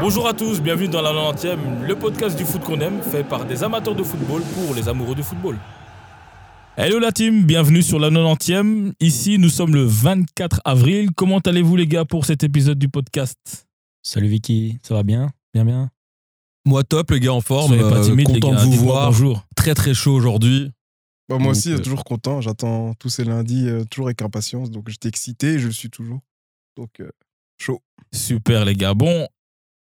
Bonjour à tous, bienvenue dans la 90e, le podcast du foot qu'on aime, fait par des amateurs de football pour les amoureux du football. Hello la team, bienvenue sur la 90e. Ici, nous sommes le 24 avril. Comment allez-vous les gars pour cet épisode du podcast? Salut Vicky, ça va bien? Bien, bien? Moi top, les gars en forme. Soyez pas euh, timides, les content gars, de vous voir. Bonjour. Très très chaud aujourd'hui. Bah, moi Donc, aussi, euh, toujours content. J'attends tous ces lundis, euh, toujours avec impatience. Donc j'étais excité et je le suis toujours. Donc euh, chaud. Super les gars. Bon,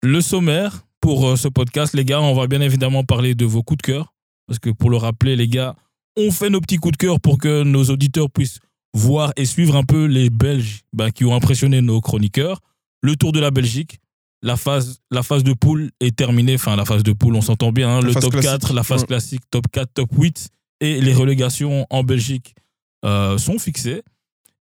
le sommaire pour euh, ce podcast, les gars, on va bien évidemment parler de vos coups de cœur. Parce que pour le rappeler, les gars, on fait nos petits coups de cœur pour que nos auditeurs puissent voir et suivre un peu les Belges bah, qui ont impressionné nos chroniqueurs. Le tour de la Belgique. La phase, la phase de poule est terminée. Enfin, la phase de poule, on s'entend bien. hein. Le top classique, 4, la phase ouais. classique, top 4, top 8. Et les relégations en Belgique euh, sont fixées.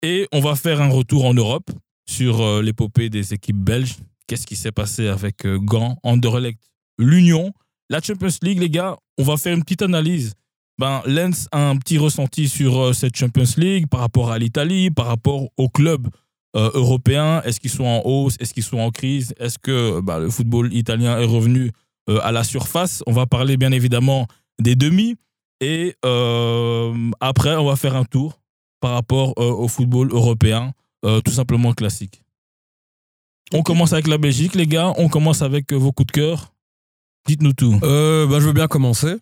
Et on va faire un retour en Europe sur euh, l'épopée des équipes belges. Qu'est-ce qui s'est passé avec euh, Gand, Anderlecht, l'Union, la Champions League, les gars. On va faire une petite analyse. Ben, Lens a un petit ressenti sur euh, cette Champions League par rapport à l'Italie, par rapport aux clubs euh, européens. Est-ce qu'ils sont en hausse? Est-ce qu'ils sont en crise? Est-ce que bah, le football italien est revenu à la surface? On va parler bien évidemment des demi. Et après, on va faire un tour par rapport au football européen, tout simplement classique. On commence avec la Belgique, les gars. On commence avec euh, vos coups de cœur. Dites-nous tout. Euh, bah, je veux bien commencer.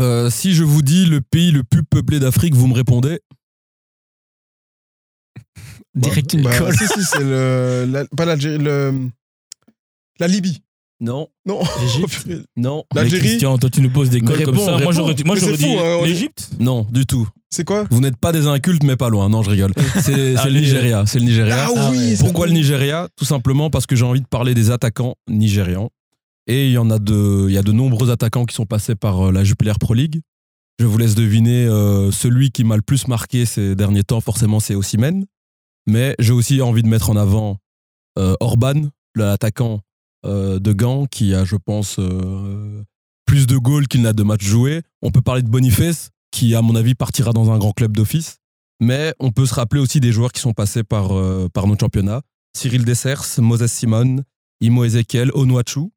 Euh, si je vous dis le pays le plus peuplé d'Afrique, vous me répondez? Direct une Bah, colle. si, si, c'est le. la- pas l'Algérie, le. La Libye. Non, Non. L'Égypte Non, L'Algérie. Christian, toi, tu nous poses des cols comme réponds, ça. Moi, j'aurais moi, j'aurais dit hein, l'Égypte. non, du tout. C'est quoi Vous n'êtes pas des incultes, mais pas loin. Non, je rigole. C'est c'est le. Nigeria. C'est le Nigeria. Ah oui, c'est Pourquoi bon. le Nigeria? Tout simplement parce que j'ai envie de parler des attaquants nigérians. Et il y en a de, il y a de nombreux attaquants qui sont passés par euh, la Jupiler Pro League. Je vous laisse deviner euh, celui qui m'a le plus marqué ces derniers temps, forcément, c'est Osimhen. Mais j'ai aussi envie de mettre en avant euh, Orban, l'attaquant euh, de Gand, qui a, je pense, euh, plus de goals qu'il n'a de matchs joués. On peut parler de Boniface, qui, à mon avis, partira dans un grand club d'office. Mais on peut se rappeler aussi des joueurs qui sont passés par, euh, par notre championnat. Cyril Dessers, Moses Simon, Imo Ezekiel, Onuachu,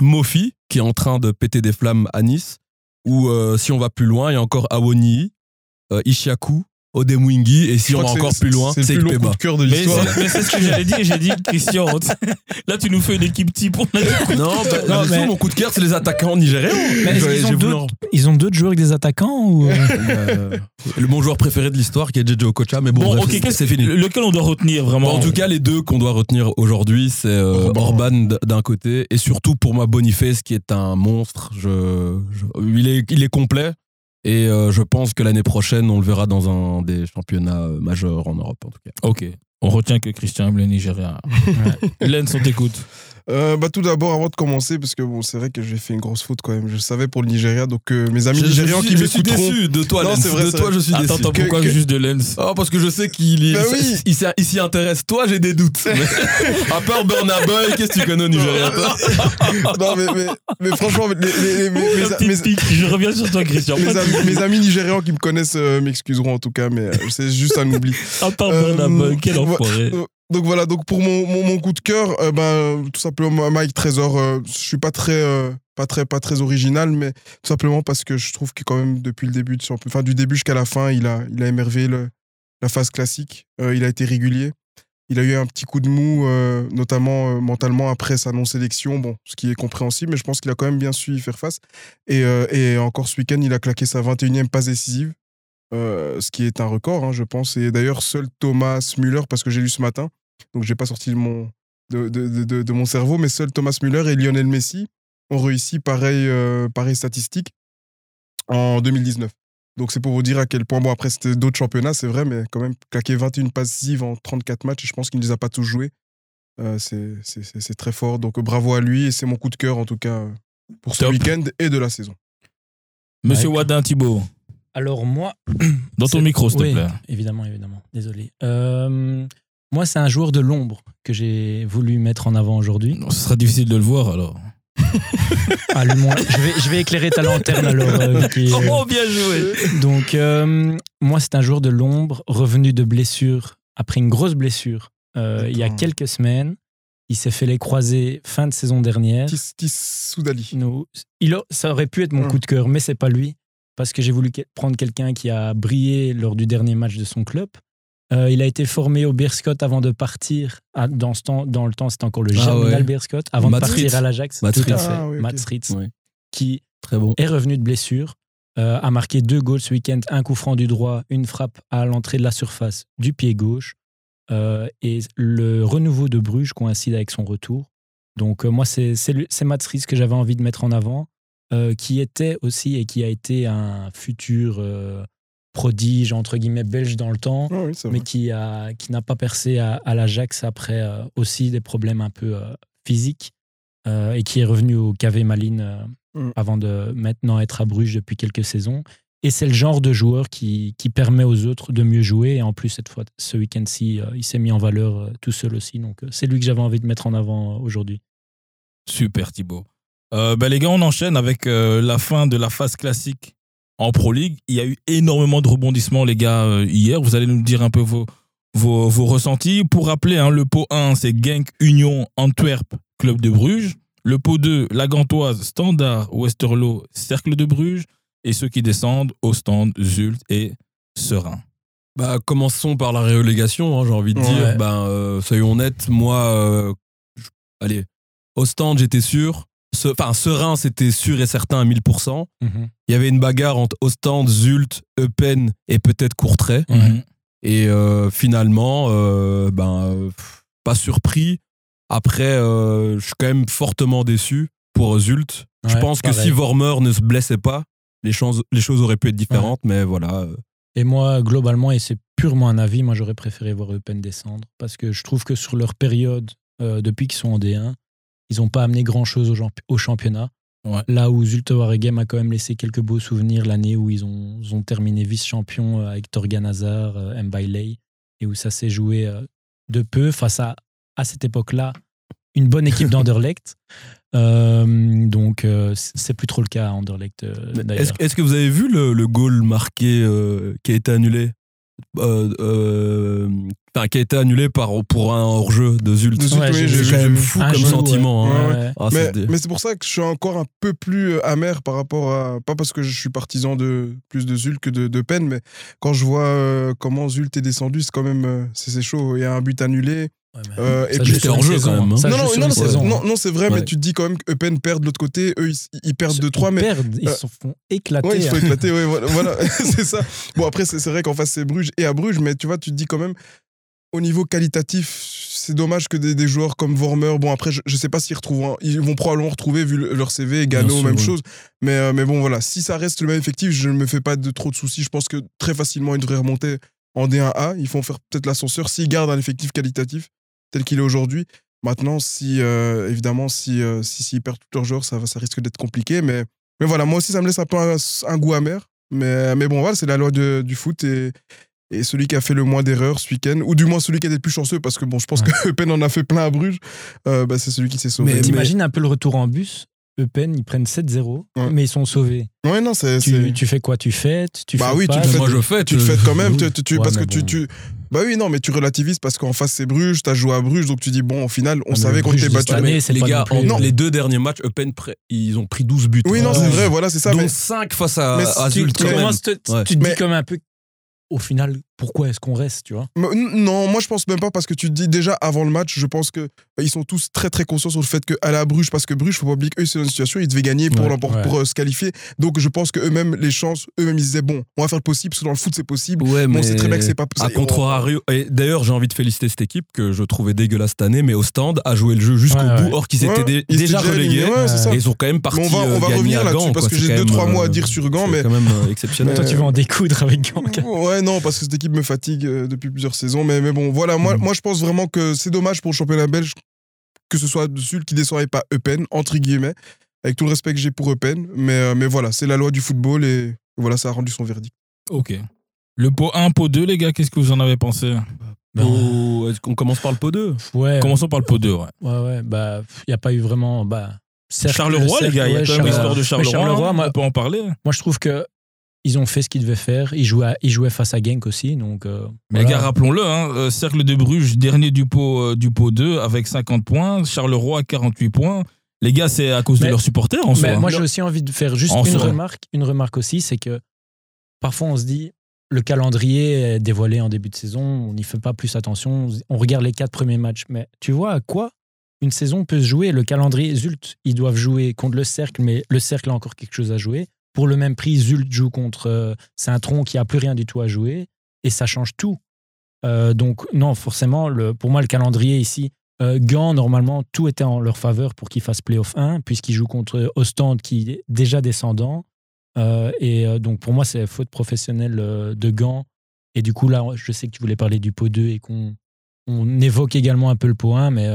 Mofi, qui est en train de péter des flammes à Nice. Ou euh, si on va plus loin, il y a encore Awoni, Ishiaku, Odemwingi. Et si on va encore plus loin, c'est le plus long coup de cœur de Mais l'histoire. c'est mais c'est ce que j'allais dire. J'ai dit, Christian, là, tu nous fais une équipe type. On a dit coup de Non, bah, Non, mais- mon coup de cœur, c'est les attaquants nigériens. Ils ont d'autres joueurs avec des attaquants ou euh, Euh, le bon joueur préféré de l'histoire qui est JJ Okocha, mais bon, Bon, bref, c'est- fini. Lequel on doit retenir vraiment? Bon, en tout cas, les deux qu'on doit retenir aujourd'hui, c'est euh, Orban. D'un côté et surtout pour moi Boniface qui est un monstre. Je, je- il, est, il est complet et euh, je pense que l'année prochaine, on le verra dans un des championnats euh, majeurs en Europe en tout cas. Ok. On retient que Christian aime le Nigeria. Lens, on t'écoute. Euh, bah, tout d'abord, avant de commencer, parce que bon, c'est vrai que j'ai fait une grosse faute quand même. Je savais pour le Nigeria, donc euh, mes amis Je- je nigérians suis- qui je suis m'écouteront. déçu de toi, Non, Lens. c'est vrai, de toi, vrai. je suis Attends, déçu. attends, pourquoi que- juste de Lens Oh, parce que je sais qu'il Bah oui. il s'y- il s'y intéresse. Toi, j'ai des doutes. À part Burna Boy, qu'est-ce que tu connais au Nigeria non, mais, mais, mais franchement, les- les- les- mes, mes-. Je reviens sur toi, Christian. mes amis, mes amis nigérians qui me connaissent euh, m'excuseront en tout cas, mais euh, c'est juste un oubli. À part Euh, Burna Boy, quel enfoiré. Donc voilà, donc pour mon, coup de cœur, euh, ben, tout simplement Mike Trésor, euh, je suis pas très, euh, pas, très, pas très original, mais tout simplement parce que je trouve que quand même depuis le début, enfin, du début jusqu'à la fin, il a, il a émerveillé la phase classique, Euh, il a été régulier. Il a eu un petit coup de mou, notamment mentalement après sa non-sélection, bon, ce qui est compréhensible, mais je pense qu'il a quand même bien su y faire face. Et, et encore ce week-end, il a claqué sa 21e passe décisive, ce qui est un record, hein, je pense. Et d'ailleurs, seul Thomas Müller, parce que j'ai lu ce matin, donc j'ai pas sorti de mon, de, de, de- de- de mon cerveau, mais seul Thomas Müller et Lionel Messi ont réussi pareil, euh, pareil statistique en 2019. Donc c'est pour vous dire à quel point, bon après c'était d'autres championnats, c'est vrai, mais quand même claquer 21 passes décisives en 34 matchs, et je pense qu'il ne les a pas tous joués. Euh, c'est- c'est c'est- c'est très fort, donc bravo à lui, et c'est mon coup de cœur en tout cas pour ce week-end et de la saison. Monsieur. Wadin Thibault, Alors moi, dans ton micro, s'il te oui, plaît. Évidemment, évidemment. Désolé. Euh, moi, c'est un joueur de l'ombre que j'ai voulu mettre en avant aujourd'hui. Ce sera difficile de le voir alors. Ah, lui, moi, je, vais, je vais éclairer ta lanterne alors, euh. Oh, bien joué Donc, euh, moi, c'est un joueur de l'ombre revenu de blessure après une grosse blessure euh, il y a quelques semaines. Il s'est fait les croisés fin de saison dernière. Tis, Tis Soudali. Il a- ça aurait pu être mon Hum. coup de cœur, mais c'est pas lui. Parce que j'ai voulu prendre quelqu'un qui a brillé lors du dernier match de son club. Euh, il a été formé au Beerscott avant de partir. Dans, ce temps, dans le temps, c'était encore le Ah Germinal ouais. Beerscott. Avant Matt de partir à l'Ajax. Matt Tout à Fritz. fait. Ah oui. Matt Ouais. qui Très bon. est revenu de blessure, euh, a marqué deux goals ce week-end, un coup franc du droit, une frappe à l'entrée de la surface du pied gauche. Euh, et le renouveau de Bruges coïncide avec son retour. Donc euh, moi, c'est c'est lui- c'est Mats Ries que j'avais envie de mettre en avant, euh, qui était aussi et qui a été un futur euh, prodige, entre guillemets, belge dans le temps, Ah oui, mais qui a qui n'a pas percé à, à l'Ajax après euh, aussi des problèmes un peu euh, physiques euh, et qui est revenu au KV Malines euh, Mm. avant de maintenant être à Bruges depuis quelques saisons. Et c'est le genre de joueur qui, qui permet aux autres de mieux jouer. Et en plus, cette fois, ce week-end-ci, euh, il s'est mis en valeur euh, tout seul aussi. Donc, euh, c'est lui que j'avais envie de mettre en avant euh, aujourd'hui. Super Thibaut. Euh, ben, les gars, on enchaîne avec euh, la fin de la phase classique en Pro League. Il y a eu énormément de rebondissements, les gars, euh, hier. Vous allez nous dire un peu vos, vos, vos ressentis. Pour rappeler, hein, le pot 1, c'est Genk Union Antwerp, Club de Bruges. Le pot 2, la Gantoise, Standard, Westerlo, Cercle de Bruges. Et ceux qui descendent, au stand, Zult et Serein. Bah, commençons par la relégation, hein, j'ai envie de Ouais. dire. Ben, euh, soyons honnêtes, moi, euh, allez, au stand, j'étais sûr. Ce- Enfin, Serein, c'était sûr et certain à 1000%. Il y avait une bagarre entre Ostende, Zult, Eupen et peut-être Courtrai. Mhm. Et euh, finalement, euh, ben, pff, pas surpris. Après, euh, je suis quand même fortement déçu pour Zult. je Ouais, pense que si Vormer ne se blessait pas, les choses, les choses auraient pu être différentes. Mais voilà. Et moi, globalement, et c'est purement un avis, moi, j'aurais préféré voir Eupen descendre. Parce que je trouve que sur leur période, euh, depuis qu'ils sont en D1, ils n'ont pas amené grand-chose au, champ- au championnat. Ouais. Là où Zulte Waregem a quand même laissé quelques beaux souvenirs l'année où ils ont, ils ont terminé vice-champion euh, avec Torgan Hazard, euh, Mbailey, et où ça s'est joué euh, de peu face à, à cette époque-là, une bonne équipe d'Anderlecht. Euh, donc, euh, c'est plus trop le cas à Anderlecht, euh. Est-ce que vous avez vu le, le goal marqué qui a été annulé? Enfin, qui a été annulé par, pour un hors-jeu de Zult. De Zult, Ouais, oui, C'est quand même fou Un comme jeu, sentiment. ouais. hein. Ouais. Ah, mais c'est des- mais c'est pour ça que je suis encore un peu plus euh, amer par rapport à. Pas parce que je suis partisan de plus de Zult que de, de peine, mais quand je vois euh, comment Zult est descendu, c'est quand même. euh, c'est chaud. Il y a un but annulé. Euh, et ça puis c'était hors-jeu, saison, quand même, hein. Non, non, non, saison. non, non, c'est vrai, Ouais. mais tu te dis quand même qu'Eupen perd de l'autre côté. Eux, ils, ils perdent de 3, ils mais. perdent, ils euh, se font éclater. Ouais, il faut hein. éclater, ouais, voilà, voilà, c'est ça. Bon, après, c'est c'est vrai qu'en face, c'est Bruges et à Bruges, mais tu vois, tu te dis quand même, au niveau qualitatif, c'est dommage que des, des joueurs comme Vormer, bon, après, je, je sais pas s'ils retrouvent, hein, ils vont probablement retrouver vu le- leur CV, Gano, sûr, même chose. Mais, euh, mais bon, voilà, si ça reste le même effectif, je ne me fais pas de trop de soucis. Je pense que très facilement, ils devraient remonter en D1A. Ils font faire peut-être l'ascenseur s'ils gardent un effectif qualitatif tel qu'il est aujourd'hui. Maintenant, si, euh, évidemment, si, euh, si, s'ils perdent tous leurs joueurs, ça, ça risque d'être compliqué. Mais, mais voilà, moi aussi, ça me laisse un peu un, un goût amer. Mais, mais bon, voilà, c'est la loi de- du foot. Et, et celui qui a fait le moins d'erreurs ce week-end, ou du moins celui qui a été le plus chanceux, parce que bon, je pense Ouais. que Pen en a fait plein à Bruges, euh, bah, c'est celui qui s'est sauvé. Mais- T'imagines un peu le retour en bus Eupen, ils prennent 7-0, Ouais. mais ils sont sauvés. Ouais, non, c'est. Tu, fais quoi? Tu fêtes? Tu Bah fêtes oui, tu pas? fais- Moi, je fais. tu le fais quand même, Oui. tu- tu- tu- Ouais, parce que tu, bon. tu. Bah oui, non, mais tu relativises parce qu'en face c'est Bruges, t'as joué à Bruges, donc tu dis, bon, au final, on Ah, mais savait qu'on était battu. année, Mais c'est les gars, non plus- en- Non. les deux derniers matchs, Eupen, ils ont pris 12 buts. Oui, non, c'est vrai, voilà, c'est ça. dont Mais 5 face à, à tu- te- dis comme un peu, au final, pourquoi est-ce qu'on reste, tu vois Mais Non, moi je pense même pas parce que tu te dis déjà avant le match, je pense que euh, ils sont tous très très conscients sur le fait qu'aller à Bruges, parce que Bruges, faut pas oublier qu'eux c'est une situation, ils devaient gagner pour, Ouais, l'emport- ouais. pour euh, se qualifier. Donc je pense que eux-mêmes, les chances, eux-mêmes ils disaient bon, on va faire le possible parce que dans le foot c'est possible. Ouais, Mais mais on sait très bien que c'est pas À c'est- contrario, et d'ailleurs, j'ai envie de féliciter cette équipe que je trouvais dégueulasse cette année, mais au stand a joué le jeu jusqu'au Ouais, bout, ouais. or qu'ils Ouais, étaient dé- ils étaient déjà relégués. éliminés, ouais, c'est ça. Et ils sont quand même partis Mais on va, on euh, va revenir à là-dessus Gand, parce quoi. que C'est j'ai quand deux même, trois mots à dire sur Gand, c'est mais quand même exceptionnel. Toi, tu vas en découdre avec Gand. Ouais, non, parce que cette équipe me fatigue euh, depuis plusieurs saisons. Mais, mais bon, voilà, moi, Mm. moi je pense vraiment que c'est dommage pour le championnat belge que ce soit Zult qui descend et pas Eupen, entre guillemets, avec tout le respect que j'ai pour Eupen. Mais, euh, mais voilà, c'est la loi du football et voilà, ça a rendu son verdict. Ok. Le pot 1, pot 2, les gars, qu'est-ce que vous en avez pensé? Oh, Est-ce qu'on commence par le pot 2 Ouais, Commençons par le pot 2, ouais. ouais, ouais, bah, il n'y a pas eu vraiment. Bah, cercle- Charleroi, les gars, il y a quand même l'histoire de Charleroi. Charleroi, hein, moi, on peut en parler. moi, je trouve que ils ont fait ce qu'ils devaient faire. Ils jouaient, ils jouaient face à Genk aussi, donc. euh, Mais les gars, rappelons-le, hein, euh, Cercle de Bruges, dernier du pot, euh, du pot 2 avec 50 points. Charleroi, 48 points. Les gars, c'est à cause de leurs supporters en soi. Hein. moi, j'ai aussi envie de faire juste En une soi. remarque. Une remarque aussi, c'est que parfois on se dit le calendrier est dévoilé en début de saison, on n'y fait pas plus attention, on regarde les quatre premiers matchs. Mais tu vois à quoi une saison peut se jouer? Le calendrier, Zult, ils doivent jouer contre le Cercle, mais le Cercle a encore quelque chose à jouer. Pour le même prix, Zult joue contre euh, Saint-Tron qui a plus rien du tout à jouer, et ça change tout. Euh, donc non, forcément, le, pour moi, le calendrier ici, euh, Gand, normalement, tout était en leur faveur pour qu'ils fassent playoff 1, puisqu'ils jouent contre Ostende qui est déjà descendant. Euh, et donc, pour moi, c'est faute professionnelle de Gand. Et du coup, là, je sais que tu voulais parler du pot 2 et qu'on on évoque également un peu le pot 1, mais.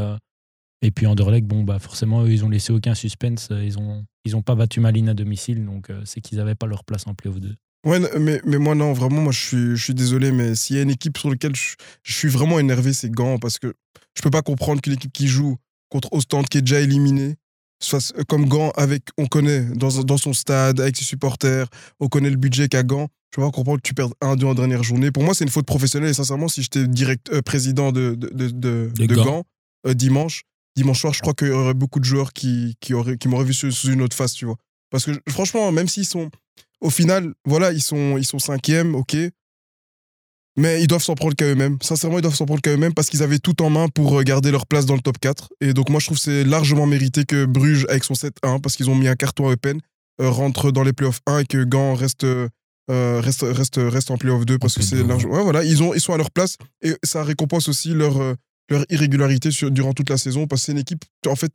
Euh, et puis Anderlecht, bon, bah forcément, eux, ils ont laissé aucun suspense. Ils ont, ils ont pas battu Malines à domicile, donc euh, c'est qu'ils n'avaient pas leur place en playoff 2. Ouais, mais, mais moi, non, vraiment, moi, je suis, je suis désolé, mais s'il y a une équipe sur laquelle je, je suis vraiment énervé, c'est Gand, parce que je peux pas comprendre qu'une équipe qui joue contre Ostende, qui est déjà éliminée, soit euh, comme Gand, avec, on connaît, dans, dans son stade, avec ses supporters, on connaît le budget qu'a Gand. Je peux pas comprendre que tu perdes 1-2 en dernière journée. Pour moi, c'est une faute professionnelle, et sincèrement, si j'étais direct, euh, président de, de, de, de- De de Gand. Gand, euh, dimanche, dimanche soir, je crois qu'il y aurait beaucoup de joueurs qui, qui, auraient, qui m'auraient vu sous, sous une autre face, tu vois. Parce que franchement, même s'ils sont au final, voilà, ils sont, ils sont cinquièmes, ok. Mais ils doivent s'en prendre qu'à eux-mêmes. Sincèrement, ils doivent s'en prendre qu'à eux-mêmes parce qu'ils avaient tout en main pour euh, garder leur place dans le top 4. Et donc, moi, je trouve que c'est largement mérité que Bruges, avec son 7-1, parce qu'ils ont mis un carton à Eupen, euh, rentre dans les playoffs 1 et que Gand reste, euh, reste, reste, reste en playoff 2 parce que c'est playoff 2, largement. Ouais, voilà, ils, ont, ils sont à leur place et ça récompense aussi leur, leur irrégularité sur- durant toute la saison parce que c'est une équipe, en fait,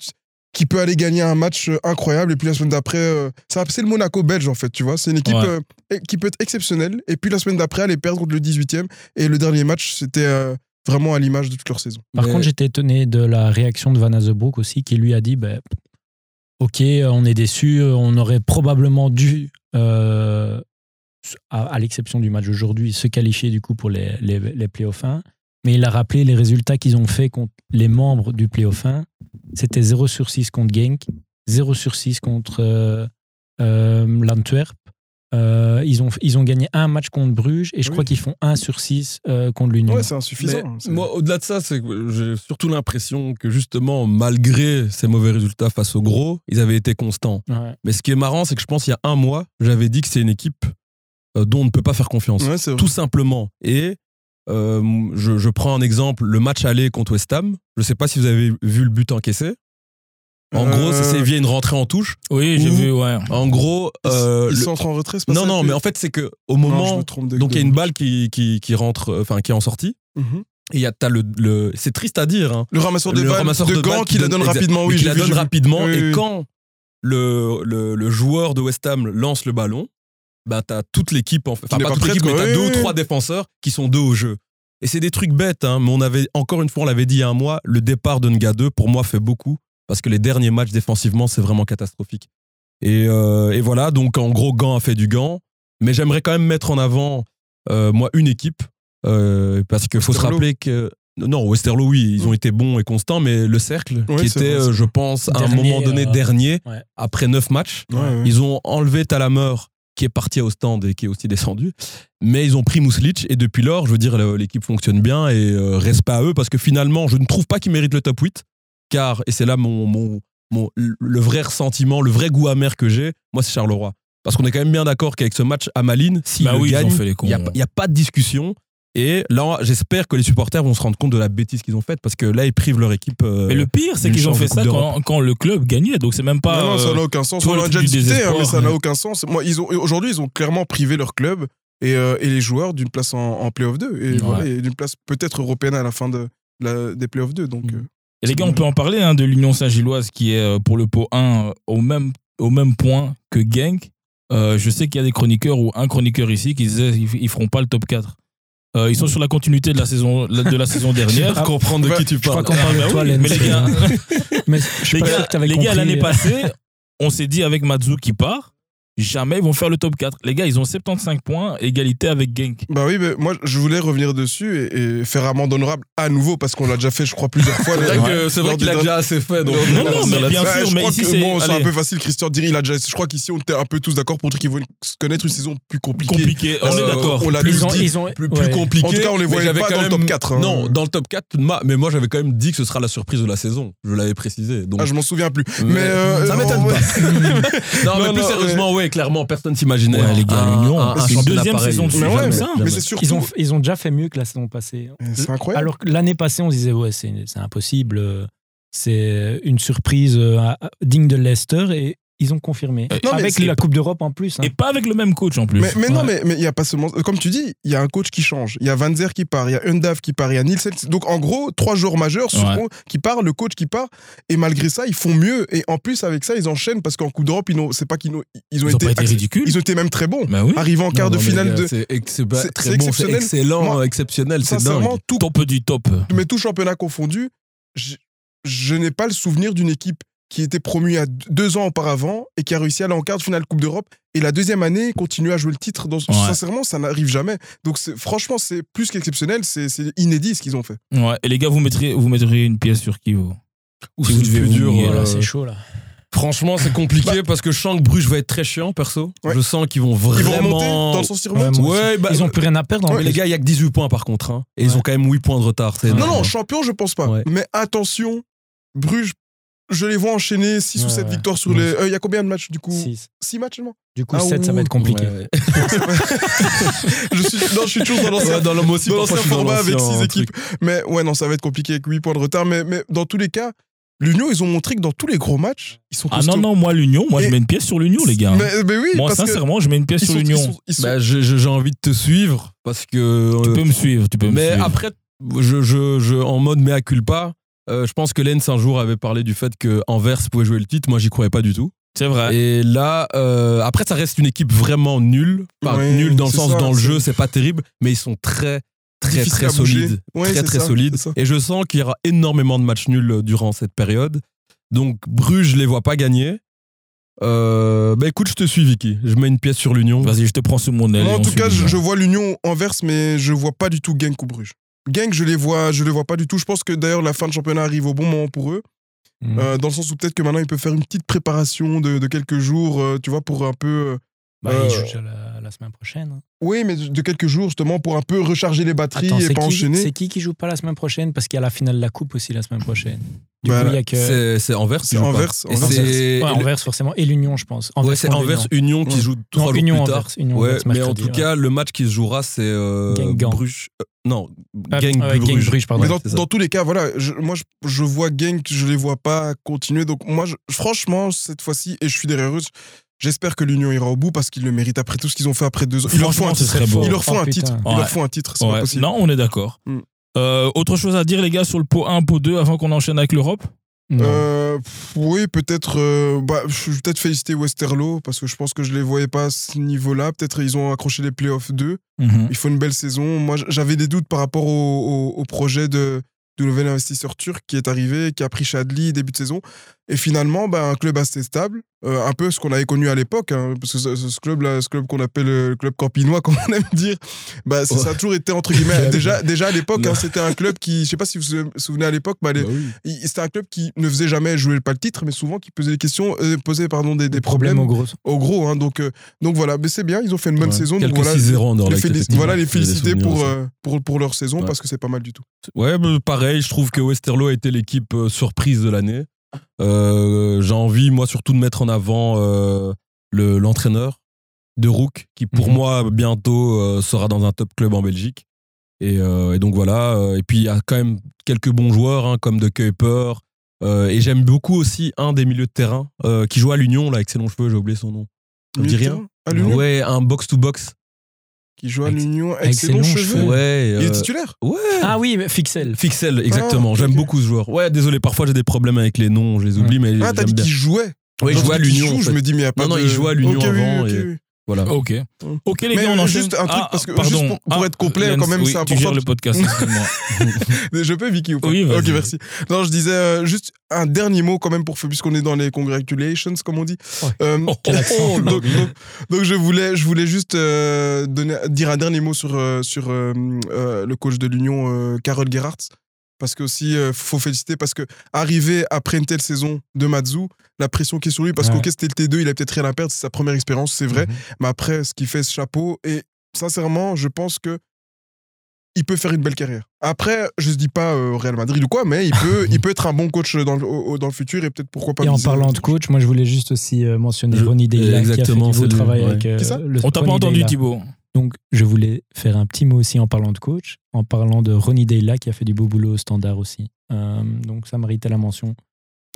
qui peut aller gagner un match euh, incroyable et puis la semaine d'après, euh, c'est le Monaco belge en fait, tu vois. C'est une équipe Ouais. euh, qui peut être exceptionnelle et puis la semaine d'après, aller perdre contre le 18e et le dernier match, c'était euh, vraiment à l'image de toute leur saison. Par Mais- contre, j'étais étonné de la réaction de Van Azebroek aussi, qui lui a dit ben, Ok, on est déçu, on aurait probablement dû, euh, à, à l'exception du match d'aujourd'hui, se qualifier du coup pour les, les, les playoffs 1. Mais il a rappelé les résultats qu'ils ont fait contre les membres du playoff 1. C'était 0 sur 6 contre Genk, 0 sur 6 contre euh, euh, l'Antwerp. Euh, ils, ont, ils ont gagné un match contre Bruges et je Oui. crois qu'ils font 1 sur 6 euh, contre l'Union. Ouais, c'est insuffisant. Mais C'est- moi, au-delà de ça, j'ai surtout l'impression que justement, malgré ces mauvais résultats face au gros, ils avaient été constants. Ouais. Mais ce qui est marrant, c'est que je pense qu'il y a un mois, j'avais dit que c'est une équipe dont on ne peut pas faire confiance. Ouais. Tout simplement. Et euh, je, je prends un exemple, le match aller contre West Ham. Je ne sais pas si vous avez vu le but encaissé. En Euh, gros, c'est c'est via une rentrée en touche. Oui, j'ai vu, ouais. En gros, euh, ils le- sont en retrait, c'est pas non, ça, non, mais en fait, c'est que au Non, je moment, me trompe de- donc il y a une balle qui, qui, qui rentre, euh, enfin qui est en sortie. Mhm. Et il y a t'as le, le c'est triste à dire. Hein, Le ramasseur de le balles ramasseur de, balles qui la donne exact, rapidement, oui, qui la vu, donne rapidement. Oui, et oui. quand le, le, le joueur de West Ham lance le ballon, bah t'as toute l'équipe, en fait. enfin pas pas toute l'équipe, mais t'as deux ou trois défenseurs qui sont deux au jeu. Et c'est des trucs bêtes, hein, mais on avait encore une fois, on l'avait dit il y a un mois, le départ de Nga 2 pour moi fait beaucoup parce que les derniers matchs défensivement c'est vraiment catastrophique. Et, euh, et voilà, donc en gros Gant a fait du Gant, mais j'aimerais quand même mettre en avant euh, moi une équipe euh, parce qu'il faut se rappeler que Non, Westerlo, oui, ils ont été bons et constants, mais le cercle, Ouais, qui était, vrai, je pense, à un moment donné euh, dernier, ouais. après neuf matchs, Ouais, ouais. ils ont enlevé Talamer, qui est parti au stand et qui est aussi descendu, mais ils ont pris Muslic, et depuis lors, je veux dire, l'équipe fonctionne bien, et euh, respect à eux, parce que finalement, je ne trouve pas qu'ils méritent le top 8, car, et c'est là mon, mon, mon- le vrai ressentiment, le vrai goût amer que j'ai, moi, c'est Charleroi. Parce qu'on est quand même bien d'accord qu'avec ce match à Malines, s'ils Bah oui, les il n'y a, il y a pas de discussion. Et là, j'espère que les supporters vont se rendre compte de la bêtise qu'ils ont faite parce que là, ils privent leur équipe. euh, Mais le pire, c'est qu'ils ont fait ça quand, quand le club gagnait. Donc c'est même pas. non, non, ça euh, n'a aucun sens. On l'a déjà discuté, hein, mais ça n'a aucun sens. Moi, ils ont aujourd'hui, ils ont clairement privé leur club et, euh, et les joueurs d'une place en, en playoff 2 et, Ouais. voilà, et d'une place peut-être européenne à la fin de, la- des playoffs 2. Donc, Mm. euh, Et les gars, on peut en parler hein, de l'Union Saint-Gilloise qui est pour le pot 1 euh, au même, au même point que Genk. Euh, je sais qu'il y a des chroniqueurs ou un chroniqueur ici qui disait qu'ils ne feront pas le top 4. Euh, ils sont sur la continuité de la saison, de la saison dernière. Pour comprendre de qui tu Je crois parles. qu'on parle Ah, de bah toi, oui, mais les gars, Mais je suis les pas sûr gars, que les gars, l'année passée, on s'est dit avec Matsu qui part, jamais ils vont faire le top 4. Les gars, ils ont 75 points, égalité avec Genk. bah oui, mais moi, je voulais revenir dessus et, et faire amende honorable à nouveau parce qu'on l'a déjà fait, je crois, plusieurs fois. C'est les- vrai qu'il a déjà assez fait. Donc, Non, non, mais bien Ouais, sûr, je mais crois ici, que, c'est- bon, c'est un peu facile. Christian dirait, il a déjà. Je crois qu'ici, on était un peu tous d'accord pour dire qu'ils vont connaître une saison plus compliquée. Compliqué, on est Euh, d'accord. on l'a plus, Ils ont, dit. ils ont, plus, plus ouais. compliqué. En tout cas, on les voyait pas quand dans le top 4, hein. Non, dans le top 4, ma- mais moi j'avais quand même dit que ce sera la surprise de la saison. Je l'avais précisé. Donc, Ah, je m'en souviens plus. Mais- euh, ça non, m'étonne ouais. pas. non, mais plus sérieusement, ouais, clairement, personne s'imaginait. Ouais, les gars, un- l'Union, un- un c'est une deuxième pareil. saison de suite, Mais ouais, jamais mais, ça. mais c'est surtout. Ils ont, ils ont déjà fait mieux que la saison passée. C'est incroyable. Alors que l'année passée, on se disait, ouais, c'est impossible. euh, C'est une surprise euh, digne de Leicester et ils ont confirmé. Euh, non, mais Avec la Coupe d'Europe en plus. hein. Et pas avec le même coach en plus. Mais, mais non, Ouais. mais mais il y a pas seulement. Comme tu dis, il y a un coach qui change. Il y a Van Zer qui part, il y a Undav qui part, il y a Nielsen. Donc en gros, trois joueurs majeurs Ouais. sont- qui partent, le coach qui part. Et malgré ça, ils font mieux. Et en plus, avec ça, ils enchaînent parce qu'en Coupe d'Europe, ils n'ont- c'est pas qu'ils n'ont- ils ont Ils ont été, pas été accep- ridicules. Ils ont été même très bons. Bah oui. Arrivant en quart Non, de mais finale de. C'est ex- c'est pas c'est- très c'est bon, c'est exceptionnel. excellent, Moi, exceptionnel, c'est Sincèrement, dingue. tout, Top du top. mais tout championnat confondu, je, je n'ai pas le souvenir d'une équipe qui était promue à deux ans auparavant et qui a réussi à aller en quart de finale Coupe d'Europe et la deuxième année continue à jouer le titre. Dans, Sincèrement, ça n'arrive jamais. Donc franchement, c'est plus qu'exceptionnel, c'est inédit ce qu'ils ont fait. Ouais. Et les gars, vous mettriez, vous mettriez une pièce sur qui vous? Ou Si vous devez plus vous dur. euh, c'est chaud là. Franchement, c'est compliqué parce que je sens que Bruges va être très chiant, perso. Ouais. Je sens qu'ils vont Ils vont vraiment. remonter dans le sens. Ouais, Ouais, bah, ils ont plus rien à perdre. mais les gars, il y a que 18 points par contre. hein. Et ils ont quand même 8 points de retard. Non, non, champion, je pense pas. Ouais. Mais attention, Bruges, je les vois enchaîner 6 ou Ouais, 7 ouais. victoires sur Ouais. les. euh, Il y a combien de matchs du coup? Six. 6 matchs seulement? Du coup, Ah, 7, ça ouh. va être compliqué. Ouais, ouais. je suis, Non, je suis toujours dans l'ancien Ouais, dans l'homme aussi, dans format avec l'ancien 6 truc. équipes. Mais ouais, non, ça va être compliqué avec 8 points de retard. Mais, mais dans tous les cas, l'Union, ils ont montré que dans tous les gros matchs, ils sont Ah costauds. non, non, moi, l'Union, moi, je Et- mets une pièce sur l'Union, les gars. Mais, mais oui, moi, parce que sincèrement, je mets une pièce ils sur sont- ils l'Union. sont- ils sont- Bah, j'ai envie de te suivre parce que. Tu euh, peux me suivre, tu peux me mais suivre. après, je, je, je, en mode mea culpa, euh, je pense que Lens un jour avait parlé du fait que Anvers pouvait jouer le titre. Moi, j'y croyais pas du tout. C'est vrai. Et là, euh, après, ça reste une équipe vraiment nulle. Enfin, Ouais, nulle dans le sens ça, dans le jeu, c'est pas terrible, mais ils sont très, très, très solides. Ouais, très, très ça, solides. Et je sens qu'il y aura énormément de matchs nuls euh, durant cette période. Donc, Bruges, je les vois pas gagner. Euh, bah écoute, je te suis, Vicky. Je mets une pièce sur l'Union. Vas-y, je te prends sous mon aile. En tout cas, je, vois l'Union Anvers, mais je vois pas du tout Genk ou Bruges. Genk, je les vois, je les vois pas du tout. Je pense que d'ailleurs la fin de championnat arrive au bon moment pour eux, Mm. Euh, dans le sens où peut-être que maintenant ils peuvent faire une petite préparation de, de quelques jours, euh, tu vois, pour un peu. Euh, Bah, euh, ils jouent déjà la, la semaine prochaine. hein. Oui, mais de quelques jours justement pour un peu recharger les batteries Attends, et c'est pas qui, enchaîner. c'est qui qui joue pas la semaine prochaine? Parce qu'il y a la finale de la Coupe aussi la semaine prochaine. Du Bah, coup, il y a que. C'est Anvers. C'est joue. Anvers, Anvers. Ouais, Anvers, forcément. Et l'Union, je pense. ouais, c'est Anvers. Union qui joue trois jours Union plus tard. Anvers. Union Ouais, Anvers, mais en tout ouais. cas, le match qui se jouera, c'est euh. Bruges. euh, non, Ah, ouais, Genk Bruges. Bruges, pardon. Mais dans, dans tous les cas, voilà, je- moi je, je vois Genk, je les vois pas continuer. Donc moi, je- franchement, cette fois-ci, et je suis derrière eux, j'espère que l'Union ira au bout parce qu'ils le méritent après tout ce qu'ils ont fait après deux ans. Ils leur font un titre. Ils leur font un titre. Ils Ouais. leur font un titre, c'est pas possible. Non, on est d'accord. Mm. Euh, autre chose à dire, les gars, sur le pot 1, pot 2, avant qu'on enchaîne avec l'Europe? Non. Euh, oui, peut-être. euh, bah, je vais peut-être féliciter Westerlo parce que je pense que je les voyais pas à ce niveau-là. Peut-être ils ont accroché les playoffs 2. Mhm. Il faut une belle saison. Moi, j'avais des doutes par rapport au, au- au projet de, de nouvel investisseur turc qui est arrivé, qui a pris Chadli début de saison. Et finalement, ben, un club assez stable, euh, un peu ce qu'on avait connu à l'époque, hein, parce que ce, ce club-là, ce club qu'on appelle le club campinois, comme on aime dire, bah, ça, ça a toujours été entre guillemets. déjà, déjà à l'époque, hein, c'était un club qui, je sais pas si vous vous souvenez à l'époque, bah, c'était un club qui ne faisait jamais jouer pas le titre, mais souvent qui posait des questions, euh, posait pardon des, des problèmes, Problème au gros. au gros. hein, donc, euh, donc voilà, mais c'est bien, ils ont fait une bonne Ouais. saison. donc voilà, 6-0 en les félic- voilà, les féliciter pour, euh, pour, pour leur saison Ouais. parce que c'est pas mal du tout. Ouais, bah, pareil, je trouve que Westerlo a été l'équipe euh, surprise de l'année. Euh, J'ai envie, moi, surtout de mettre en avant euh, le- l'entraîneur de Rook, qui pour Mhm. moi, bientôt, euh, sera dans un top club en Belgique. Et, et donc voilà. Et puis, il y a quand même quelques bons joueurs, hein, comme De Kuiper. Et j'aime beaucoup aussi un des milieux de terrain qui joue à l'Union, là, avec ses longs cheveux, j'ai oublié son nom. Me dit rien Ouais, un box-to-box. Qui joue à l'Union avec, avec ses ses longs longs cheveux. cheveux. Ouais. Il est euh, titulaire Ouais. Ah oui, mais Fixel. Fixel, exactement. Ah, ok, J'aime beaucoup ce joueur. Ouais, désolé, parfois j'ai des problèmes avec les noms, je les oublie, mais Ah, t'as dit qu'il jouait Ouais, il jouait à l'Union. Je me dis, mais il a pas Non, non, de- il jouait à l'Union oui, avant ok, et- oui. Voilà. Ok. Ok, les Mais gars, on enchaîne. juste un truc, Ah, parce que pardon. juste pour, pour Ah, être complet, Lens, quand même, oui, c'est Tu important. gères le podcast, excuse-moi. Je peux, Vicky, ou pas Oui. Ok, merci. Non, je disais euh, juste un dernier mot quand même, pour, puisqu'on est dans les congratulations, comme on dit. Euh, Oh, quel accent, donc, donc, donc je, voulais, je voulais juste euh, donner, dire un dernier mot sur, sur le coach de l'Union, Carole Gerhardt. Parce que aussi, faut féliciter, parce que arriver après une telle saison de Matsu, la pression qui est sur lui, parce Ouais. qu'ok, c'était le T2, il a peut-être rien à perdre, c'est sa première expérience, c'est vrai. Mhm. Mais après, ce qu'il fait, ce chapeau, et sincèrement, je pense que il peut faire une belle carrière. Après, je ne dis pas euh, au Real Madrid ou quoi, mais il peut, il peut être un bon coach dans le, au- dans le futur et peut-être pourquoi pas. Et en parlant de coach, moi je voulais juste aussi euh, mentionner Je- Ronnie Deyla qui a fait exactement, du beau travail ouais. avec euh, ça le On t'a pas entendu, Deyla. Thibaut. Donc je voulais faire un petit mot aussi en parlant de coach, en parlant de Ronnie Deyla qui a fait du beau boulot au standard aussi. Euh, donc ça méritait la mention.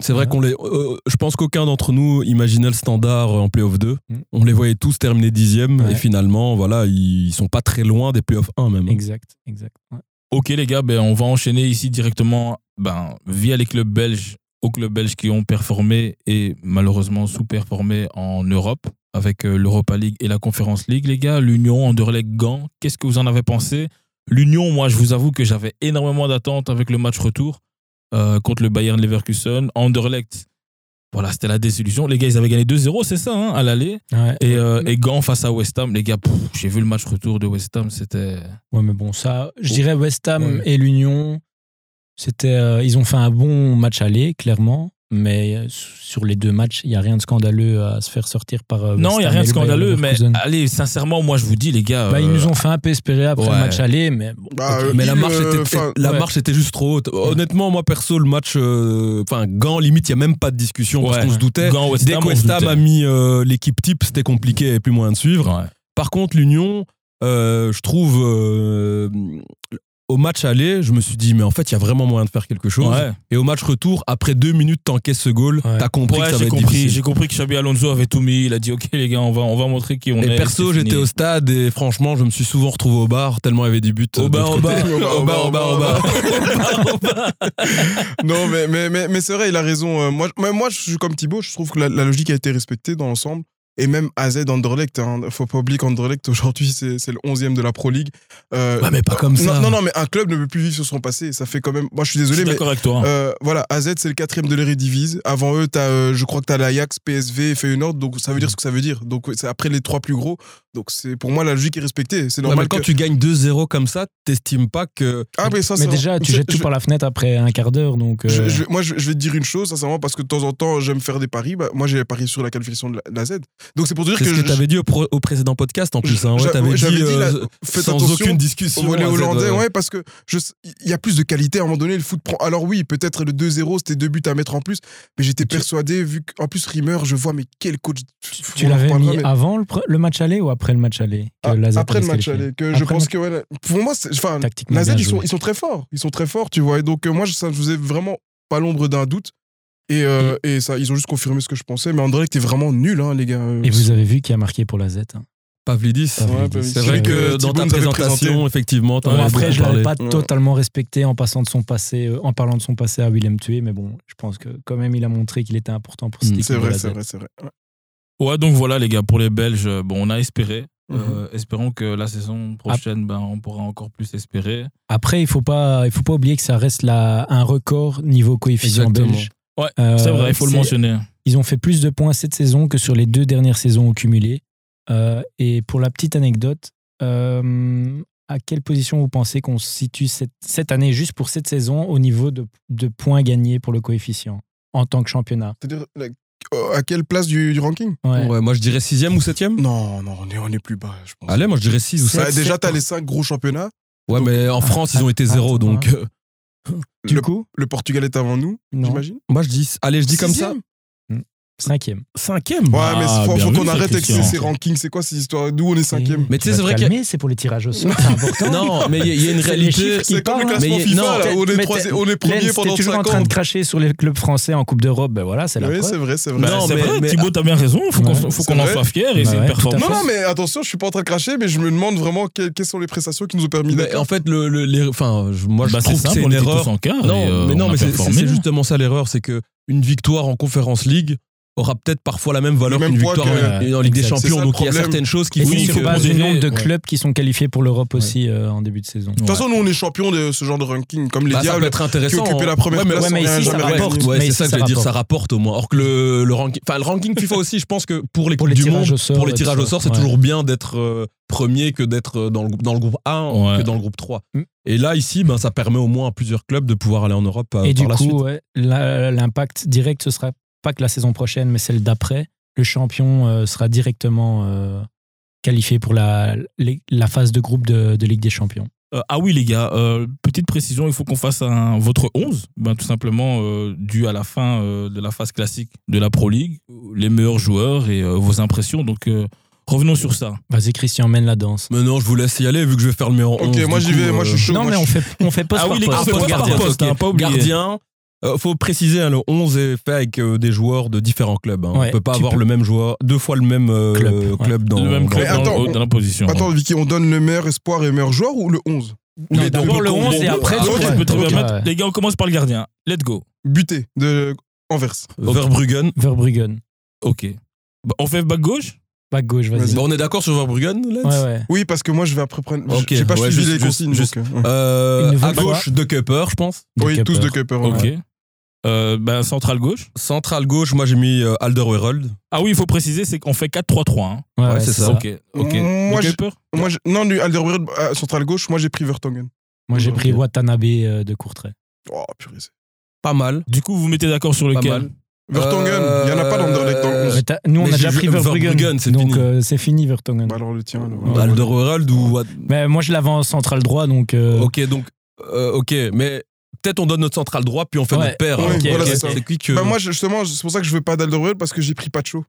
C'est vrai Ouais. qu'on les. euh, je pense qu'aucun d'entre nous imaginait le standard en playoff 2. Mm. On les voyait tous terminer dixième Ouais. et finalement, voilà, ils sont pas très loin des playoffs 1 même. Exact, exact. ouais. Ok les gars, ben, on va enchaîner ici directement ben, via les clubs belges aux clubs belges qui ont performé et malheureusement sous-performé en Europe avec euh, l'Europa League et la Conference League. Les gars, l'Union, Anderlecht, Gand, qu'est-ce que vous en avez pensé? L'Union, moi je vous avoue que j'avais énormément d'attentes avec le match retour euh, contre le Bayern Leverkusen. Anderlecht, voilà, c'était la désillusion. Les gars, ils avaient gagné 2-0, c'est ça, hein, à l'aller. Ouais. Et, euh, et Gand face à West Ham, les gars, j'ai vu le match retour de West Ham, c'était... Ouais, mais bon, ça, je dirais West Ham Ouais. et l'Union, c'était, euh, ils ont fait un bon match aller, clairement. Mais euh, sur les deux matchs, il n'y a rien de scandaleux à se faire sortir par. euh, Non, il n'y a rien et de scandaleux, mais allez, sincèrement, moi je vous dis, les gars. Bah, ils euh, nous ont fait un peu espérer après ouais. le match aller, mais bon, Bah, euh, Mais la marche, euh, était, enfin, la ouais. marche était juste trop haute. Honnêtement, moi perso, le match, euh, enfin, Gand, limite, il n'y a même pas de discussion parce Ouais. qu'on se doutait. Gand, West Dès Ham, que West a mis euh, l'équipe type, c'était compliqué, il n'y avait plus moyen de suivre. Ouais. Par contre, l'Union, euh, je trouve, euh, au match aller, je me suis dit, mais en fait, il y a vraiment moyen de faire quelque chose. Ouais. Et au match retour, après deux minutes, t'encaisses ce goal, Ouais. t'as compris Ouais, que ça va j'ai être compris, j'ai compris que Xabi Alonso avait tout mis. Il a dit Ok, les gars, on va, on va montrer qui on est. Et perso, j'étais au stade et franchement, je me suis souvent retrouvé au bar tellement il y avait des buts. Au de bar, au bar. Au bar, au bar, au. Non, mais, mais, mais, mais c'est vrai, il a raison. Euh, Moi, moi, moi, je suis comme Thibaut, je trouve que la, la logique a été respectée dans l'ensemble. Et même AZ Anderlecht, hein, faut pas oublier qu'Anderlecht aujourd'hui c'est c'est le 11e de la Pro League. Euh, Ouais, mais pas comme ça. Non, non, non, mais un club ne peut plus vivre sur son passé. Ça fait quand même. Moi je suis Je désolé, suis mais avec toi. hein. Euh, voilà, AZ c'est le quatrième de l'Eredivisie. Avant eux, as, euh, je crois que tu as l'Ajax, PSV et Feyenoord. Donc ça veut dire ce que ça veut dire. Donc c'est après les trois plus gros. Donc c'est pour moi la logique est respectée. C'est normal mais quand que- tu gagnes 2-0 comme ça, t'estimes pas que. Ah mais ça mais c'est déjà, tu je- jettes tout je- par la fenêtre après un quart d'heure, donc. euh, je- je- moi, je, vais te dire une chose, sincèrement, parce que de temps en temps, j'aime faire des paris. Bah, moi, j'ai parié sur la qualification de la, de la Z. Donc, c'est pour dire C'est que. ce que je- t'avais dit au, pro- au précédent podcast en plus. Hein. Ouais, ouais, dit, dit, là, euh, faites sans attention aucune discussion. Au volet hollandais, ouais. ouais, parce que il y a plus de qualité à un moment donné. Le foot prend. Alors oui, peut-être le 2-0, c'était deux buts à mettre en plus, mais j'étais persuadé, vu qu'en plus Rimmer, je vois, mais quel coach. Tu l'avais mis avant le match aller ou après le match aller que Ah, la Z après le match aller, que je Après pense que ouais, pour moi, enfin, Tactiquement la Z, bien ils sont, ils sont très forts, ils sont très forts, tu vois. Et donc euh, moi, je- ça ne faisait vraiment pas l'ombre d'un doute. Et, euh, Mm. et ça, ils ont juste confirmé ce que je pensais. Mais Anderlecht est vraiment nul, hein, les gars. Et vous avez vu qui a marqué pour la Z hein. Pavlidis. C'est vrai Que dans Thibaut ta présentation, effectivement, t'en après, je l'avais parlé. pas Ouais. totalement respecté en passant de son passé, euh, en parlant de son passé à Willem Tué, mais bon, je pense que quand même, il a montré qu'il était important pour cette Mm. équipe. C'est vrai, la c'est vrai, c'est vrai. Ouais. Ouais, donc voilà, les gars, pour les Belges, euh, bon, on a espéré. Mhm. Euh, espérons que la saison prochaine, ben, on pourra encore plus espérer. Après, il faut pas, il faut pas oublier que ça reste là un record niveau coefficient Exactement. belge. Ouais, Euh, c'est vrai, il faut le mentionner. Ils ont fait plus de points cette saison que sur les deux dernières saisons au cumulé. Euh, et pour la petite anecdote, euh, à quelle position vous pensez qu'on se situe cette, cette année, juste pour cette saison, au niveau de, de points gagnés pour le coefficient en tant que championnat? C'est-à-dire, la- à quelle place du, du ranking? Ouais. Ouais, moi je dirais sixième ou septième. Non, non, on est, on est plus bas, je pense. Allez, moi je dirais 6 ou 7. Bah, sept, déjà, t'as les cinq gros championnats. Ouais, mais en France, ils ont été attends, zéro, donc euh, Du le, coup, le Portugal est avant nous, j'imagine? moi je dis, allez, je dis comme ça. Cinquième. Cinquième. Ouais, Ah, mais faut, bien faut qu'on arrête avec ces, rankings. C'est quoi ces histoires? D'où on est cinquième? Mais tu sais, c'est vrai qu'il y a- calmer, c'est pour les tirages au sort, c'est important. Non, mais il y, a- il y a une réalité. C'est comme le classement mais FIFA, non, là, où on est, troisi- on est premier Lens, pendant t'es toujours 5 en train ans. de cracher sur les clubs français en Coupe d'Europe, ben voilà, c'est la Oui, c'est vrai, c'est vrai. Non, c'est mais- vrai, mais- Thibaut, t'as bien raison. Faut qu'on en soit fier et Bah c'est une performance. Non, non, mais attention, je suis pas en train de cracher, mais je me demande vraiment que- quelles sont les prestations qui nous ont permis Mais d'être. en fait, le, le- les- enfin, moi je Bah, c'est trouve que simple, c'est on une erreur. Non, euh, mais non, mais c'est c'est justement ça l'erreur, c'est que une victoire en Conference League aura peut-être parfois la même valeur qu'une victoire que- en, Ligue des. Champions. Ça Donc il y a certaines choses qui font base du dirait- nombre de ouais. clubs qui sont qualifiés pour l'Europe aussi euh, en début de saison. De toute façon, nous, on est champions de ce genre de ranking, comme les Bah, ça peut Diables. être intéressant. qui occupaient hein. la première ouais, mais, place ouais, sans mais ici, ça rapporte. Mais Ouais, c'est ça que je veux dire, ça rapporte. au moins. Or que le, le ranking, enfin le ranking FIFA aussi, je pense que pour les Pour les du tirages monde, au sort pour les tirages au sort, c'est Ouais. toujours bien d'être euh, premier que d'être euh, dans le, dans le groupe 1 Ouais. que dans le groupe 3. Mm. Et là, ici, ben, ça permet au moins à plusieurs clubs de pouvoir aller en Europe Et par du la coup, ouais, l'impact direct, ce sera pas que la saison prochaine, mais celle d'après. Le champion euh, sera directement euh, qualifié pour la, la phase de groupe de, de Ligue des Champions. Euh, ah oui, les gars, euh, petite précision, il faut qu'on fasse un, votre 11, ben, tout simplement euh, dû à la fin euh, de la phase classique de la Pro League, les meilleurs joueurs et euh, vos impressions. Donc, euh, revenons sur ça. Vas-y, Christian, mène la danse. Mais non, je vous laisse y aller vu que je vais faire le meilleur 11. Ok, moi j'y vais, moi je suis chaud. non, mais on fait, on fait poste Ah par oui, les gars, poste. on fait poste hein, pas. Gardien, euh, faut préciser, hein, le 11 est fait avec euh, des joueurs de différents clubs. hein. Ouais, on peut pas avoir peux- le même joueur, deux fois le même euh, Club, club, ouais. dans le même dans- club Mais dans, attends, le- dans la position. Attends, Vicky, on donne le meilleur espoir et le meilleur joueur ou le 11 Non, Les deux. d'abord le On peut 11 et après, Ah, tu peux très bien Ok, mettre- ouais. Les gars, on commence par le gardien. Let's go. Buté de Anvers. Verbruggen. Verbruggen. Ok. Bah, on fait back gauche? Back gauche, vas-y. Bon, on est d'accord sur Verbruggen, Ouais, ouais. Oui, parce que moi je vais après prendre. Ok, J'ai pas ouais, suivi juste- les juste- consignes. juste- donc, euh. Euh, à gauche, fois. de Kepper, je pense. De Oui, tous de ouais. Ok. Euh, ben, central gauche. Central gauche, moi j'ai mis euh, Alderweireld. Ah oui, il faut préciser, c'est qu'on fait 4-3-3. Hein. Ouais, c'est ça. ça. Ok, ok. Moi, peur? Moi, non, du Alderweireld, euh, central gauche, moi j'ai pris Vertonghen. Moi, j'ai pris Watanabe euh, de Courtrai. Oh, purée. Pas mal. Du coup, vous vous mettez d'accord sur Pas lequel? mal. Vertonghen, il y en a pas d'Anderlecht dans le 11. Mais t'as- nous, on mais a déjà j'ai pris Verbruggen. Donc fini. euh, c'est fini, Vertonghen. Bah alors le tien. alors. Ouais. Alderweireld ou. Mais moi, je l'avais en central droit, donc. euh, Ok, donc. euh, ok, mais peut-être on donne notre central droit, puis on fait Ouais. notre paire. Ouais, voilà, Ok, c'est qui que. Bah moi justement, c'est pour ça que je veux pas d'Alderweireld parce que j'ai pris Pacho.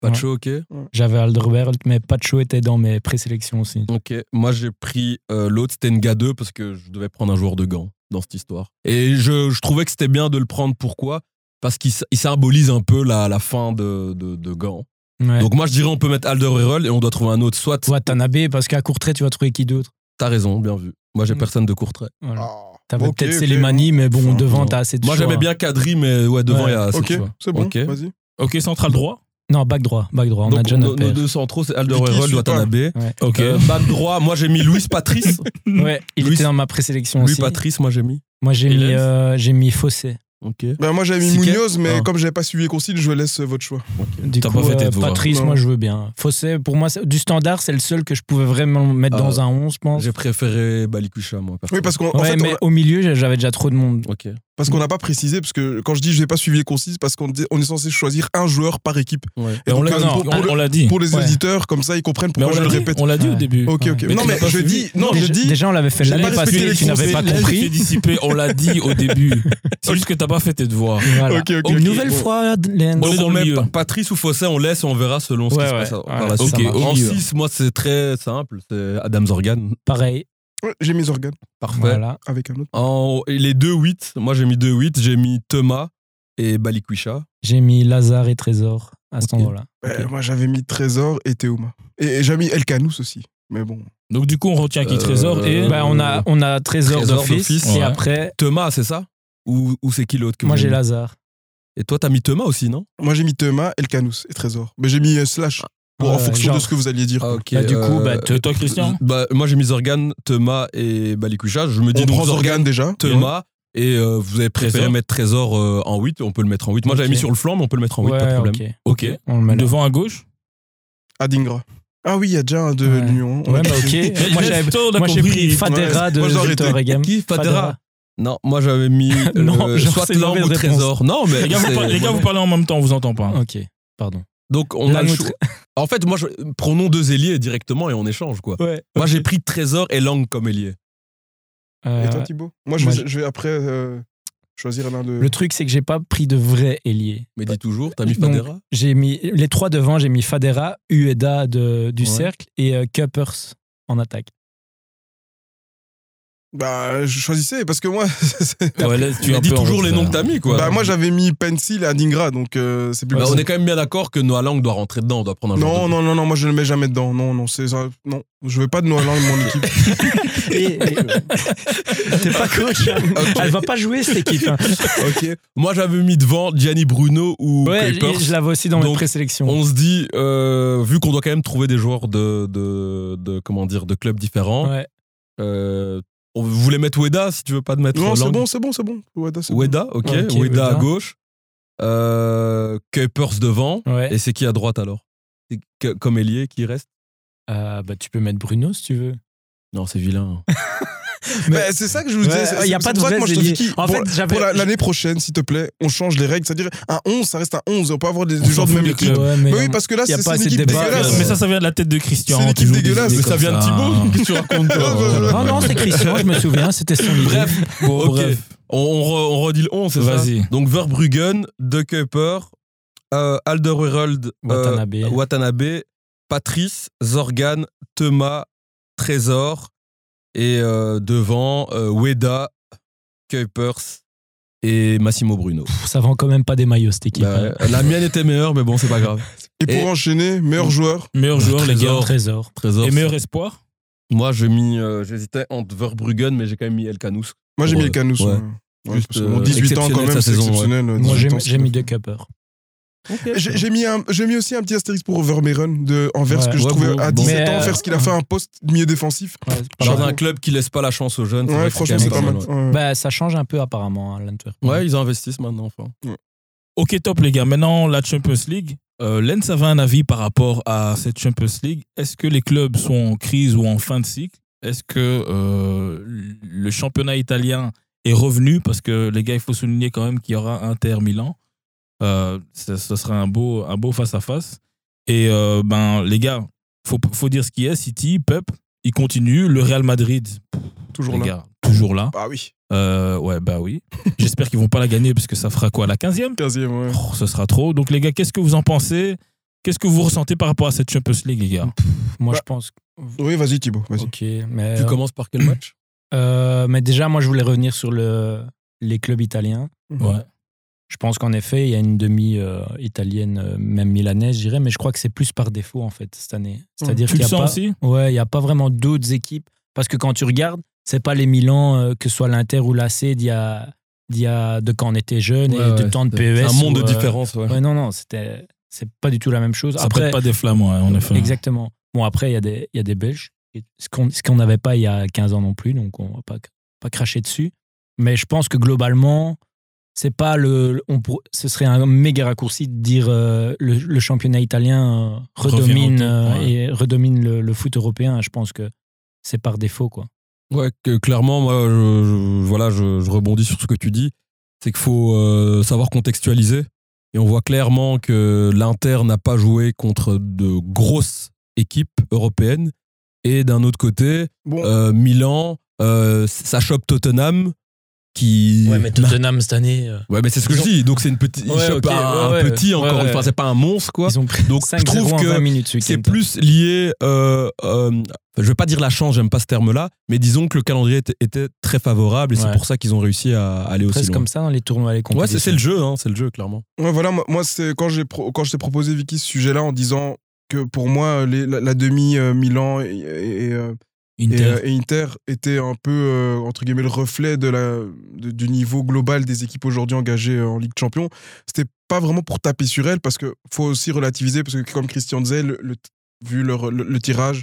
Pas de chaud, ok. J'avais Alderweireld, mais Pacho était dans mes présélections aussi. Ok, moi j'ai pris euh, l'autre, c'était Nga 2 parce que je devais prendre un joueur de gants dans cette histoire. Et je, je trouvais que c'était bien de le prendre. Pourquoi? Parce qu'il symbolise un peu la, la fin de, de, de gants. Ouais. Donc moi je dirais on peut mettre Alderweireld et on doit trouver un autre. Soit Watanabe, parce qu'à Courtrai, tu vas trouver qui d'autre? T'as raison, bien vu. Moi j'ai Mm. personne de Courtrai. Voilà. Ah, T'avais peut-être ok. Selemani, mais bon, Enfin, devant, t'as assez de Moi j'aimais bien Kadri, mais ouais, devant il Ouais. y a assez Ok, de choix. c'est bon, Ok. vas-y. Ok, central droit. Non, back droit, back droit. On Donc a déjà nos, deux centraux c'est Alderweireld. Watanabe. Ouais. Ok. Euh, back droit, moi j'ai mis Louis Patrice. Ouais, il Louis- était dans ma présélection Louis aussi. Patrice, moi j'ai mis. Moi, j'ai mis, euh, j'ai mis Fossé. Ok. Bah, moi j'avais mis Munoz, mais Ah. comme j'avais pas suivi les consignes, je laisse euh, votre choix. Du T'as coup, pas fait tes euh, devoirs. Patrice, Non. moi, je veux bien. Fossé, pour moi, c'est- du standard, c'est le seul que je pouvais vraiment mettre Ah. dans un 11, je pense. J'ai préféré Balikwisha, moi. perso. Oui, parce qu'on en Ouais, fait, mais on au milieu, j'avais déjà trop de monde. Ok. Parce qu'on n'a pas précisé, parce que quand je dis je n'ai pas suivi les consignes, parce qu'on on est censé choisir un joueur par équipe. Ouais. Et on donc, l'a dit, pour, pour on, le- on l'a dit. pour les Ouais. auditeurs, comme ça, ils comprennent pourquoi je le dit, répète. on l'a dit au début. Ok, ok. Mais non, tu mais je suivi. dis, non, déjà, je dis, déjà, on l'avait fait l'année passée, tu n'avais pas compris. Dissipé, on l'a dit au début. C'est juste que t'as pas fait tes devoirs. Voilà. Ok, ok, Une nouvelle fois, Patrice ou Fossé, on laisse et on verra selon ce qui se passe en Au milieu. 6, moi c'est très simple, c'est Adam Zorgan. Pareil. Ouais, j'ai mis Zorgan Parfait. Voilà. avec un autre. En, les deux 8, moi j'ai mis deux 8, j'ai mis Thomas et Balikwisha. J'ai mis Lazare et Trésor à cet Ok. endroit-là. Euh, moi, j'avais mis Trésor et Théoma. Et, et j'ai mis El Canous aussi. Mais bon. Donc du coup, on retient qui Euh, Trésor et. Bah, on, a, on a Trésor, Trésor d'office. Et après, Thomas, c'est ça? Ou, ou c'est qui l'autre que moi, j'ai Lazare. Et toi, t'as mis Thomas aussi, non? Moi, j'ai mis Théoma, El Canous et Trésor. Mais j'ai mis euh, Slash pour, en fonction genre. de ce que vous alliez dire. Ah, ok. Bah, du coup, bah, Et toi, Christian bah, Moi j'ai mis Zorgan, Thomas et Balikwisha. Je me dis On donc prend Zorgan déjà. Thomas, Et euh, vous avez préféré Trésor mettre Trésor euh, en 8, on peut le mettre en 8. Moi, j'avais mis sur le flanc, mais on peut le mettre en 8, pas de problème. ok. Ok. On le met là. Devant à gauche Adingra. Ah oui, il y a déjà un de Ouais. Lyon. Ouais, mais ok. moi, j'ai pris Fadera de Victor Regem. Qui Fadera Non, moi j'avais mis Non, euh, soit Lang ou. Trésor. Non, mais Les gars, vous, c'est- par- les gars, vous parlez en même temps, on vous entend pas. Ok, pardon. Donc on a. En fait, moi, je... prenons deux ailiers directement et on échange quoi. Ouais. Moi, j'ai pris Trésor et Lang comme ailier. Euh, Et toi, Thibaut? Moi, je moi, vais, je vais après euh, choisir l'un de. le truc, c'est que j'ai pas pris de vrai ailier. Mais dis toujours, t'as mis Fadera? J'ai mis les trois devant, j'ai mis Fadera, Ueda de, du Ouais. cercle et euh, Kuppers en attaque. Bah, je choisissais parce que moi. c'est- Ouais, là, tu peu en toujours les noms que t'as mis quoi. bah, moi, j'avais mis Pencil et Adingra, donc euh, c'est plus Bah, on est quand même bien d'accord que Noah Lang doit rentrer dedans, on doit prendre un Non, non, non, non, moi je ne le mets jamais dedans. Non, non, c'est ça. Non, je veux pas de Noël dans mon équipe. Et- et- T'es pas coach. hein. Elle va pas jouer cette équipe. hein. Ok. Moi, j'avais mis devant Gianni Bruno ou Ouais, Kuipers. je l'avais aussi dans mes Donc, présélections. On se dit, euh, vu qu'on doit quand même trouver des joueurs de, de, de- comment dire, de clubs différents, Ouais. euh, on voulait mettre Weda si tu veux pas de mettre non, c'est bon, c'est bon, c'est bon. Weda, c'est bon. Weda, ok. Ok, Weda, Weda. à gauche. Euh, Kuipers devant. Ouais. Et c'est qui à droite alors? Comme ailier qui reste? Euh, bah, tu peux mettre Bruno si tu veux. Non, c'est vilain. Mais c'est ça que je vous disais. Il y a pas de pour ça que vrais moi je te dis ailiers. qui. En pour, fait, pour la- l'année prochaine, s'il te plaît, on change les règles. C'est-à-dire, un 11, ça reste un 11. On peut avoir des, joueurs de même équipe. mais Mais oui, parce que là, c'est pas c'est assez une de équipe débat. dégueulasse. Mais ça, ça vient de la tête de Christian. C'est une équipe toujours des dégueulasse. Mais ça vient de. Thibaut Qu'est-ce que tu racontes Non, non, c'est Christian, je me souviens, c'était son idée. Bref, Bon, ok. bref. On, on re- on redit le 11, c'est ça Vas-y. Donc Verbruggen, De Kuiper, euh, Alderweireld, euh, Watanabe. Watanabe, Patrice, Zorgan, Thomas, Trésor et euh, devant euh, Weda, Kuipers et Massimo Bruno. Pff, Ça vend quand même pas des maillots cette équipe. Bah, hein. la mienne était meilleure, mais bon, c'est pas grave. Et pour Et- enchaîner, meilleur joueur. Meilleur joueur, les gars. Trésor. Trésor. Et meilleur espoir Moi, j'ai mis, euh, j'hésitais entre Verbruggen, mais j'ai quand même mis El Canous. Moi, j'ai mis le Canous. ouais. ouais. Ouais, Juste, parce que bon, euh, 18 ans quand même, c'est exceptionnel. Moi, 18 j'ai mis deux cuppers. J'ai j'ai mis, un- j'ai mis aussi un petit astérisque pour Vermeeren de Anvers Ouais. que je Ouais, trouvais bon, à bon. 17 Mais, ans euh, faire ce qu'il a fait un poste milieu défensif. Dans Chapeau. un club qui laisse pas la chance aux jeunes. Ouais, franchement, quand c'est même pas mal. ouais. Ouais. Bah, ça change un peu apparemment, hein, l'Antwerp. Ouais, ils investissent maintenant. Enfin. Ok, top, les gars. Maintenant, la Champions League. Euh, Lens avait un avis par rapport à cette Champions League. Est-ce que les clubs sont en crise ou en fin de cycle? Est-ce que euh, le championnat italien est revenu? Parce que, les gars, il faut souligner quand même qu'il y aura Inter Milan. Euh, ce, sera un beau un beau face-à-face. Et euh, ben, les gars, faut, faut dire ce qui est. City, Pep, il continue. Le Real Madrid, Toujours les là. gars, toujours là. Bah oui. Euh, ouais, bah oui. J'espère qu'ils vont pas la gagner parce que ça fera quoi La 15e 15e, ouais. Oh, ce sera trop. Donc, les gars, qu'est-ce que vous en pensez? Qu'est-ce que vous ressentez par rapport à cette Champions League, les gars? Moi, Bah, je pense. Oui, vas-y, Thibaut. Ok, mais. Tu euh, commences par quel match? Euh, mais déjà, moi, je voulais revenir sur le, les clubs italiens. Ouais. Je pense qu'en effet, il y a une demi euh, italienne, euh, même milanaise, je dirais, mais je crois que c'est plus par défaut, en fait, cette année. C'est-à-dire Tu qu'il n'y a, pas- aussi? Ouais, il y a pas vraiment d'autres équipes. Parce que quand tu regardes, c'est pas les Milan, euh, que ce soit l'Inter ou l'AC, d'il y a, y a de quand on était jeune Ouais, et ouais, temps de PES. C'est un monde où, de euh, différence, ouais. Non, non, c'était, c'est pas du tout la même chose. Ça Après, prête pas des flammes, ouais, en effet. Exactement. Bon, après, il y, a des- y a des Belges, ce qu'on qu'on n'avait pas il y a 15 ans non plus, donc on va pas, pas cracher dessus. Mais je pense que globalement, c'est pas le, on pour- ce serait un méga raccourci de dire euh, le, le championnat italien euh, redomine, euh, ouais. et redomine le, le foot européen. Je pense que c'est par défaut, quoi. Ouais, que clairement, moi, je, je- voilà, je, je rebondis sur ce que tu dis. C'est qu'il faut euh, savoir contextualiser. Et on voit clairement que l'Inter n'a pas joué contre de grosses équipes européennes. Et d'un autre côté, Bon, euh, Milan, euh, ça chope Tottenham qui. Tottenham cette année, euh, Ouais, mais c'est ce que je dis. Donc c'est une petite. Ouais, chope ok, un, ouais, un ouais. petit encore Ouais, une ouais. fois. C'est pas un monstre, quoi. ils ont pris Donc, 5 je trouve 0 en que 20 minutes ce C'est plus lié, euh, euh, je vais pas dire la chance, j'aime pas ce terme-là, mais disons que le calendrier était, était très favorable et c'est Ouais. pour ça qu'ils ont réussi à aller aussi presque loin. comme ça dans les tournois, les Ouais, compétitions. c'est c'est le jeu, hein, c'est le jeu, clairement. Ouais, voilà, moi, moi, c'est quand j'ai quand je t'ai proposé Vicky ce sujet-là en disant que pour moi les- la, la demi euh, Milan et, et, et, et, Inter. euh, et Inter était un peu euh, entre guillemets le reflet de la de- du niveau global des équipes aujourd'hui engagées euh, en Ligue de Champions. C'était pas vraiment pour taper sur elles parce que faut aussi relativiser parce que comme Christian disait, le, le- vu leur- le, le tirage,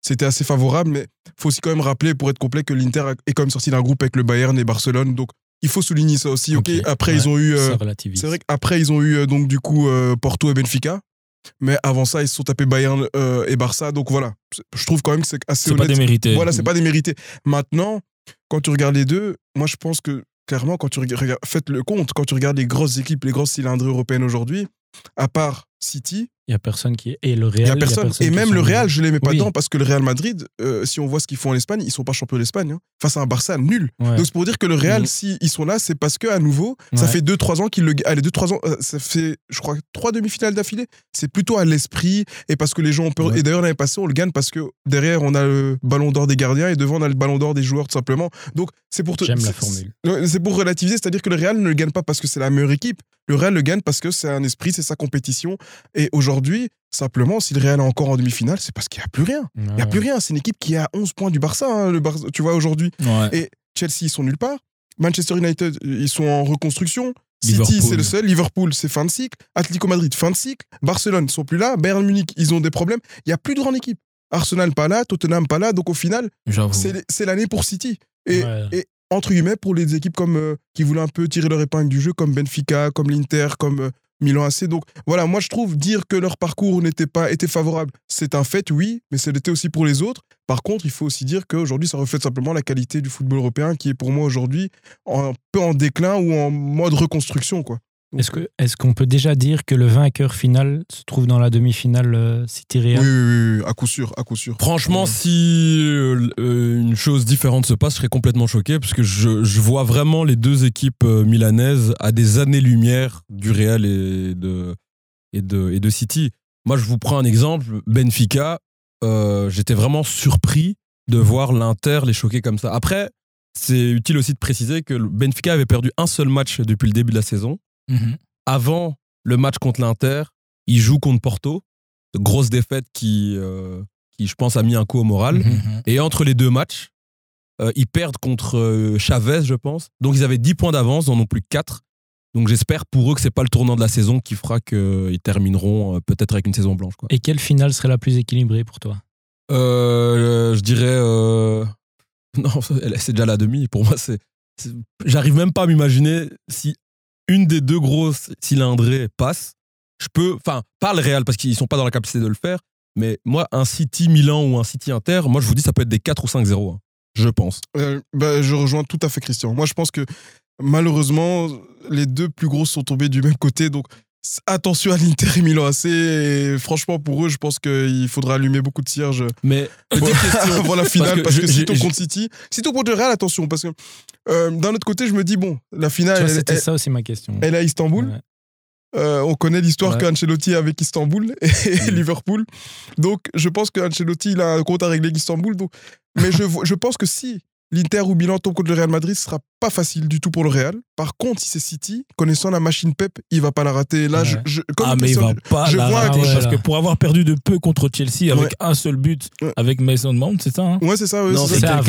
c'était assez favorable, mais faut aussi quand même rappeler pour être complet que l'Inter est quand même sorti d'un groupe avec le Bayern et Barcelone, donc il faut souligner ça aussi. Ok, Ok, après ouais, ils ont eu, euh, c'est vrai qu'après ils ont eu donc du coup euh, Porto et Benfica, mais avant ça ils se sont tapés Bayern euh, et Barça. Donc voilà, je trouve quand même que c'est assez C'est pas honnête. démérité. Voilà, c'est pas démérité. Maintenant, quand tu regardes les deux, moi je pense que clairement quand tu regardes, faites le compte, quand tu regardes les grosses équipes, les grosses cylindrées européennes aujourd'hui, à part City, Il n'y a personne qui. Et le Real. y a personne. et même le Real, je les mets pas Oui. dedans parce que le Real Madrid, euh, si on voit ce qu'ils font en Espagne, ils sont pas champions d'Espagne. hein. Face à un Barça nul. Ouais. Donc c'est pour dire que le Real, Mhm. si ils sont là, c'est parce que à nouveau, ça fait 2-3 ans qu'ils le. Allez, 2-3 ans, euh, ça fait, je crois, trois demi-finales d'affilée. C'est plutôt à l'esprit et parce que les gens ont peur. Ouais. Et d'ailleurs, l'année passée, on le gagne parce que derrière, on a le ballon d'or des gardiens et devant, on a le ballon d'or des joueurs, tout simplement. Donc c'est pour. te- J'aime la formule. C'est pour relativiser, c'est-à-dire que le Real ne le gagne pas parce que c'est la meilleure équipe. Le Real le gagne parce que c'est un esprit, c'est sa compétition. Et aujourd'hui, simplement, si le Real est encore en demi-finale, c'est parce qu'il n'y a plus rien. Il n'y a plus rien. C'est une équipe qui est à 11 points du Barça, hein, le Barça tu vois, aujourd'hui. Ouais. Et Chelsea, ils sont nulle part. Manchester United, ils sont en reconstruction. City, c'est le seul. Liverpool, c'est fin de cycle. Atlético Madrid, fin de cycle. Barcelone, ils sont plus là. Bayern Munich, ils ont des problèmes. Il n'y a plus de grande équipe. Arsenal, pas là. Tottenham, pas là. Donc au final, c'est l'année pour City. Et, Ouais. et entre guillemets, pour les équipes comme, euh, qui voulaient un peu tirer leur épingle du jeu, comme Benfica, comme l'Inter, comme euh, Milan AC. Donc voilà, moi je trouve dire que leur parcours n'était pas était favorable, c'est un fait, oui, mais c'était aussi pour les autres. Par contre, il faut aussi dire qu'aujourd'hui, ça reflète simplement la qualité du football européen qui est pour moi aujourd'hui un peu en déclin ou en mode reconstruction. quoi. Est-ce que est-ce qu'on peut déjà dire que le vainqueur final se trouve dans la demi-finale euh, City oui, Real oui, oui, oui, à coup sûr, à coup sûr. Franchement, si euh, euh, une chose différente se passe, je serais complètement choqué parce que je, je vois vraiment les deux équipes milanaises à des années-lumière du Real et de, et, de, et de City. Moi, je vous prends un exemple. Benfica, euh, j'étais vraiment surpris de voir l'Inter les choquer comme ça. Après, c'est utile aussi de préciser que Benfica avait perdu un seul match depuis le début de la saison. Mhm. Avant le match contre l'Inter, ils jouent contre Porto. Grosse défaite qui, euh, qui, je pense, a mis un coup au moral. Mhm. Et entre les deux matchs, euh, ils perdent contre euh, Chavez, je pense. Donc ils avaient 10 points d'avance, ils en ont plus que 4. Donc j'espère pour eux que c'est pas le tournant de la saison qui fera qu'ils termineront peut-être avec une saison blanche. Quoi. Et quelle finale serait la plus équilibrée pour toi? Je dirais. Non, c'est déjà la demi. Pour moi, c'est- J'arrive même pas à m'imaginer si une des deux grosses cylindrées passe. Je peux. Enfin, pas le Real parce qu'ils sont pas dans la capacité de le faire. Mais moi, un City Milan ou un City Inter, moi je vous dis, ça peut être des 4 ou 5-0. hein. je pense. Euh, bah, je rejoins tout à fait Christian. Moi, je pense que malheureusement, les deux plus grosses sont tombées du même côté. Donc, attention à l'Inter et Milan AC. Et franchement, pour eux, je pense qu'il faudra allumer beaucoup de cierges Mais avant, la finale. Parce que, Sitôt je- contre City, Sitôt contre le Real, attention. Parce que euh, d'un autre côté, je me dis, bon, la finale, C'était ça aussi ma question. elle est à Istanbul. Ouais. Euh, on connaît l'histoire Ouais. qu'Ancelotti a avec Istanbul et Mm. Liverpool. Donc, je pense qu'Ancelotti, il a un compte à régler avec Istanbul. Donc... Mais je, je pense que si l'Inter ou Milan tombe contre le Real Madrid, ce sera pas facile du tout pour le Real. Par contre, si c'est City, connaissant la machine Pep, il va pas la rater. Là, Ouais. je, je- comme Ah, mais il va pas je la vois un- rater, parce que pour avoir perdu de peu contre Chelsea avec Ouais. un seul but Ouais. avec Mason Mount, c'est ça hein Ouais, c'est ça. ouais, Non, c'est ça.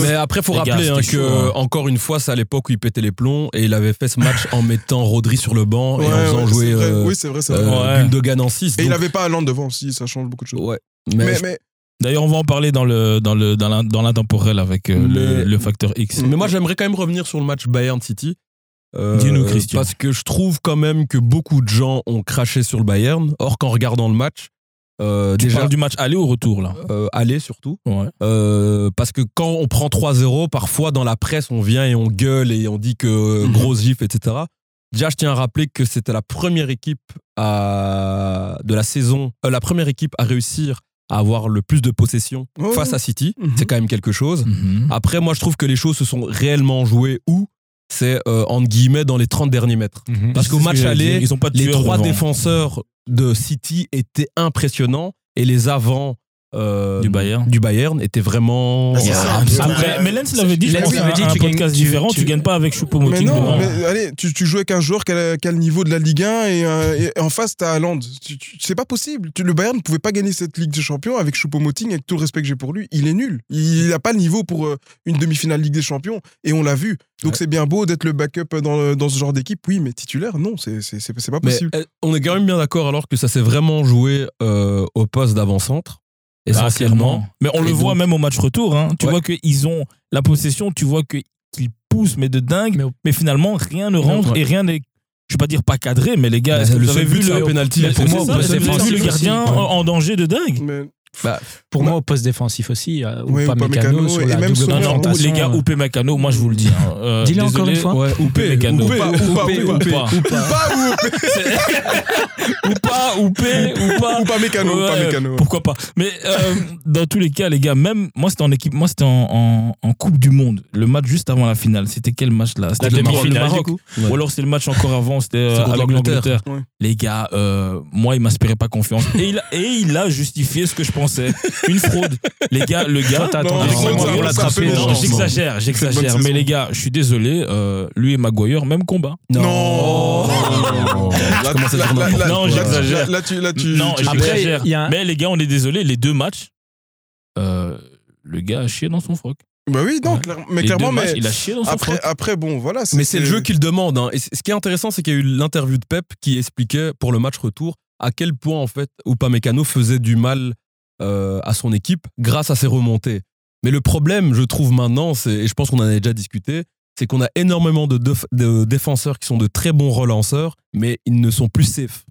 Mais après, faut Les gars, rappeler hein, c'était que, chaud, hein. encore une fois, c'est à l'époque où il pétait les plombs et il avait fait ce match en mettant Rodri sur le banc et en faisant ouais, jouer c'est vrai. euh, oui, c'est vrai, c'est euh, vrai. Ouais. Gundogan en 6. Et il avait pas Hollande devant aussi, ça change beaucoup de choses. Ouais. Mais D'ailleurs, on va en parler dans le dans le dans l'in- dans l'intemporel avec euh, le, facteur X. mais moi, j'aimerais quand même revenir sur le match Bayern City. Euh, Dis-nous, Christian. Parce que je trouve quand même que beaucoup de gens ont craché sur le Bayern. Or, qu'en regardant le match, euh, Tu déjà, parles du match aller ou retour là euh, aller surtout. Ouais. Euh, parce que quand on prend 3-0, parfois dans la presse, on vient et on gueule et on dit que Mhm. grosse gifle, etc. Déjà, je tiens à rappeler que c'était la première équipe à, de la saison, la première équipe à réussir à avoir le plus de possession Oh. face à City. Mhm. C'est quand même quelque chose. Mhm. Après, moi, je trouve que les choses se sont réellement jouées où? C'est euh, entre guillemets dans les 30 derniers mètres. Mhm. Parce qu'au match aller, ils ont pas de les trois devant. défenseurs de City étaient impressionnants et les avants euh, Du Bayern. du Bayern étaient vraiment. Ah, Après, mais Lens l'avait dit, je Lens pense, l'avait à dit, un tu gagnes- podcast tu- différent, tu, tu- gagnes pas avec Mais Choupo-Moting non, devant. mais allez, tu, tu joues avec un joueur qui a, qui a le niveau de la Ligue 1 et, euh, et en face, t'as Haaland. C'est pas possible. Tu- le Bayern ne pouvait pas gagner cette Ligue des Champions avec Choupo-Moting, avec tout le respect que j'ai pour lui. Il est nul. Il n'a pas le niveau pour euh, une demi-finale Ligue des Champions et on l'a vu. Donc Ouais. c'est bien beau d'être le backup dans, ce genre d'équipe, oui, mais titulaire, non, c'est c'est- c'est- c'est pas possible. on est quand même bien d'accord alors que ça s'est vraiment joué euh, au poste d'avant-centre. Essentiellement. Mais on Et le voit même au match retour. hein. Tu Ouais. vois qu'ils ont la possession, tu vois que- qu'ils pousse, mais de dingue. Mais finalement, rien ne rentre ouais. et rien n'est. Je vais pas dire pas cadré, mais les gars, est-ce que le vous avez vu c'est le penalty, pour c'est moi, vous avez vu le aussi, gardien ouais. en, en danger de dingue Mais Bah, Pour Ouais. moi, au poste défensif aussi, euh, ou Ouais, pas ou pas mécano, sur la même double Non, non, confrontation, les gars, euh, Oupé Mécano, moi je vous le dis. hein, euh, Dis-le encore une fois. ouais, Oupé Mécano. ou pas, ou pas, ou pas. ou pas. Ou pas. Ou ou pas, Oupé, ou pas. Ou pas mécano, ou pas mécano. Pourquoi pas. Mais euh, dans tous les cas, les gars, même moi c'était en équipe, moi c'était en, en, en Coupe du Monde, le match juste avant la finale. C'était quel match là? C'était le Maroc, Maroc. Ouais. Ou alors c'est le match encore avant, c'était avec l'Angleterre. Les gars, moi il m'inspirait pas confiance. Et il, a, justifié ce que je pensais. Une fraude. Les gars, le gars. T'as Non, attendu non, non, non, pour l'attraper. Non, j'exagère, j'exagère. Mais les gars, je suis désolé, euh, lui et Maguire, même combat. Non. Non, là, j'exagère. Là, tu, là, tu, non, j'exagère. Mais les gars, on est désolé, les deux matchs, euh, le gars a chié dans son froc. Bah oui, non, Ouais. clair- mais Les clairement, matchs, mais il a chié dans son après, froc. après, bon, voilà. Mais c'est le jeu qu'il demande. hein. Et ce qui est intéressant, c'est qu'il y a eu l'interview de Pep qui expliquait pour le match retour à quel point en fait Upamecano faisait du mal euh, à son équipe grâce à ses remontées. Mais le problème, je trouve maintenant, et je pense qu'on en a déjà discuté, c'est qu'on a énormément de, défenseurs qui sont de très bons relanceurs, mais ils ne sont plus safe.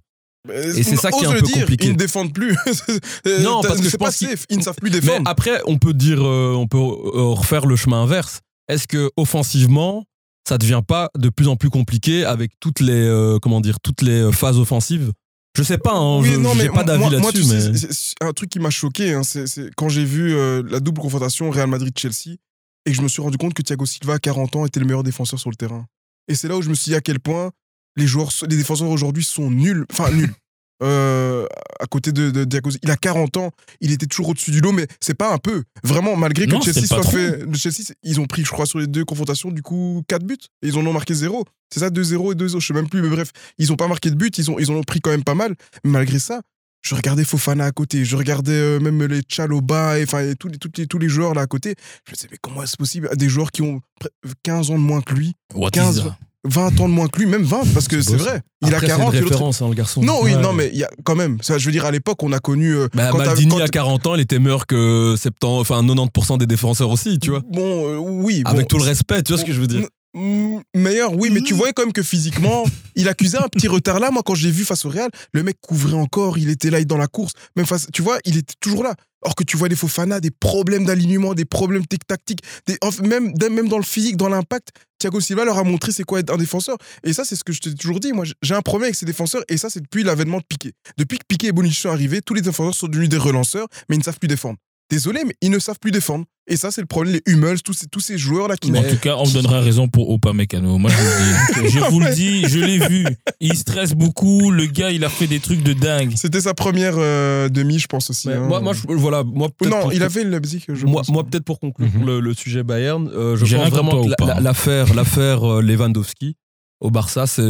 Et c'est ça qui est un peu dire, compliqué. Ils ne défendent plus. Euh, Non, parce que je pense qu'ils- safe. Ils ne savent plus Mais défendre. après, on peut dire, euh, on peut euh, refaire le chemin inverse. Est-ce que offensivement, ça devient pas de plus en plus compliqué avec toutes les, euh, comment dire, toutes les euh, phases offensives? Je sais pas, hein, Oui, je non, mais pas d'avis là-dessus, mais c'est- un truc qui m'a choqué, hein, c'est c'est quand j'ai vu euh, la double confrontation Real Madrid-Chelsea et que je me suis rendu compte que Thiago Silva, à 40 ans, était le meilleur défenseur sur le terrain. Et c'est là où je me suis dit à quel point les joueurs, les défenseurs aujourd'hui sont nuls, enfin nuls. Euh, à côté de, de il a 40 ans, il était toujours au-dessus du lot, mais c'est pas un peu. Vraiment, malgré que Non, Chelsea soit fait, le Chelsea, ils ont pris, je crois, sur les deux confrontations, du coup, 4 buts. Et ils en ont marqué 0. C'est ça, 2-0 et 2-0, je sais même plus, mais bref, ils ont pas marqué de but, ils, ont, ils en ont pris quand même pas mal. Mais malgré ça, je regardais Fofana à côté, je regardais euh, même les Chaloba et, tous, les, tous, les, tous les joueurs là à côté. Je me disais, mais comment est-ce possible? Des joueurs qui ont pre- 15 ans de moins que lui, What 15, is that? 20 ans de moins que lui, même 20, parce que c'est vrai. Il Après, a 40 c'est une référence, hein, le garçon. Non, oui, Ouais. non, mais il y a quand même. Ça, je veux dire, à l'époque, on a connu. euh, Bah, quand Maldini quand- à 40 ans, il était meilleur que 70, enfin 90% des défenseurs aussi, tu vois. Bon, euh, oui. Avec bon, tout le respect, tu vois ce que je veux dire. Mm, Meilleur, oui, mais tu voyais quand même que physiquement, il accusait un petit retard là. Moi, quand j'ai vu face au Real, le mec couvrait encore, il était là dans la course. Même face, tu vois, il était toujours là. Or que tu vois des Fofana, des problèmes d'alignement, des problèmes tactiques, des, même, même dans le physique, dans l'impact, Thiago Silva leur a montré c'est quoi être un défenseur. Et ça, c'est ce que je t'ai toujours dit. Moi, j'ai un problème avec ces défenseurs, et ça, c'est depuis l'avènement de Piqué. Depuis que Piqué et Bonucci sont arrivés, tous les défenseurs sont devenus des relanceurs, mais ils ne savent plus défendre. Désolé, mais ils ne savent plus défendre. Et ça, c'est le problème. Les Hummels, tous ces, tous ces joueurs-là qui En tout cas, on me donnera raison pour Opa Mécano. Moi, je vous le dis. Je vous le dis, je l'ai vu. Il stresse beaucoup. Le gars, il a fait des trucs de dingue. C'était sa première euh, demi, je pense aussi. Mais hein. moi, moi, je- voilà, moi, non, pour- il avait le Leipzig, je moi, pense. moi, peut-être pour conclure Mhm. le, le sujet Bayern, euh, je J'ai pense vraiment l'affaire, l'affaire euh, Lewandowski au Barça, c'est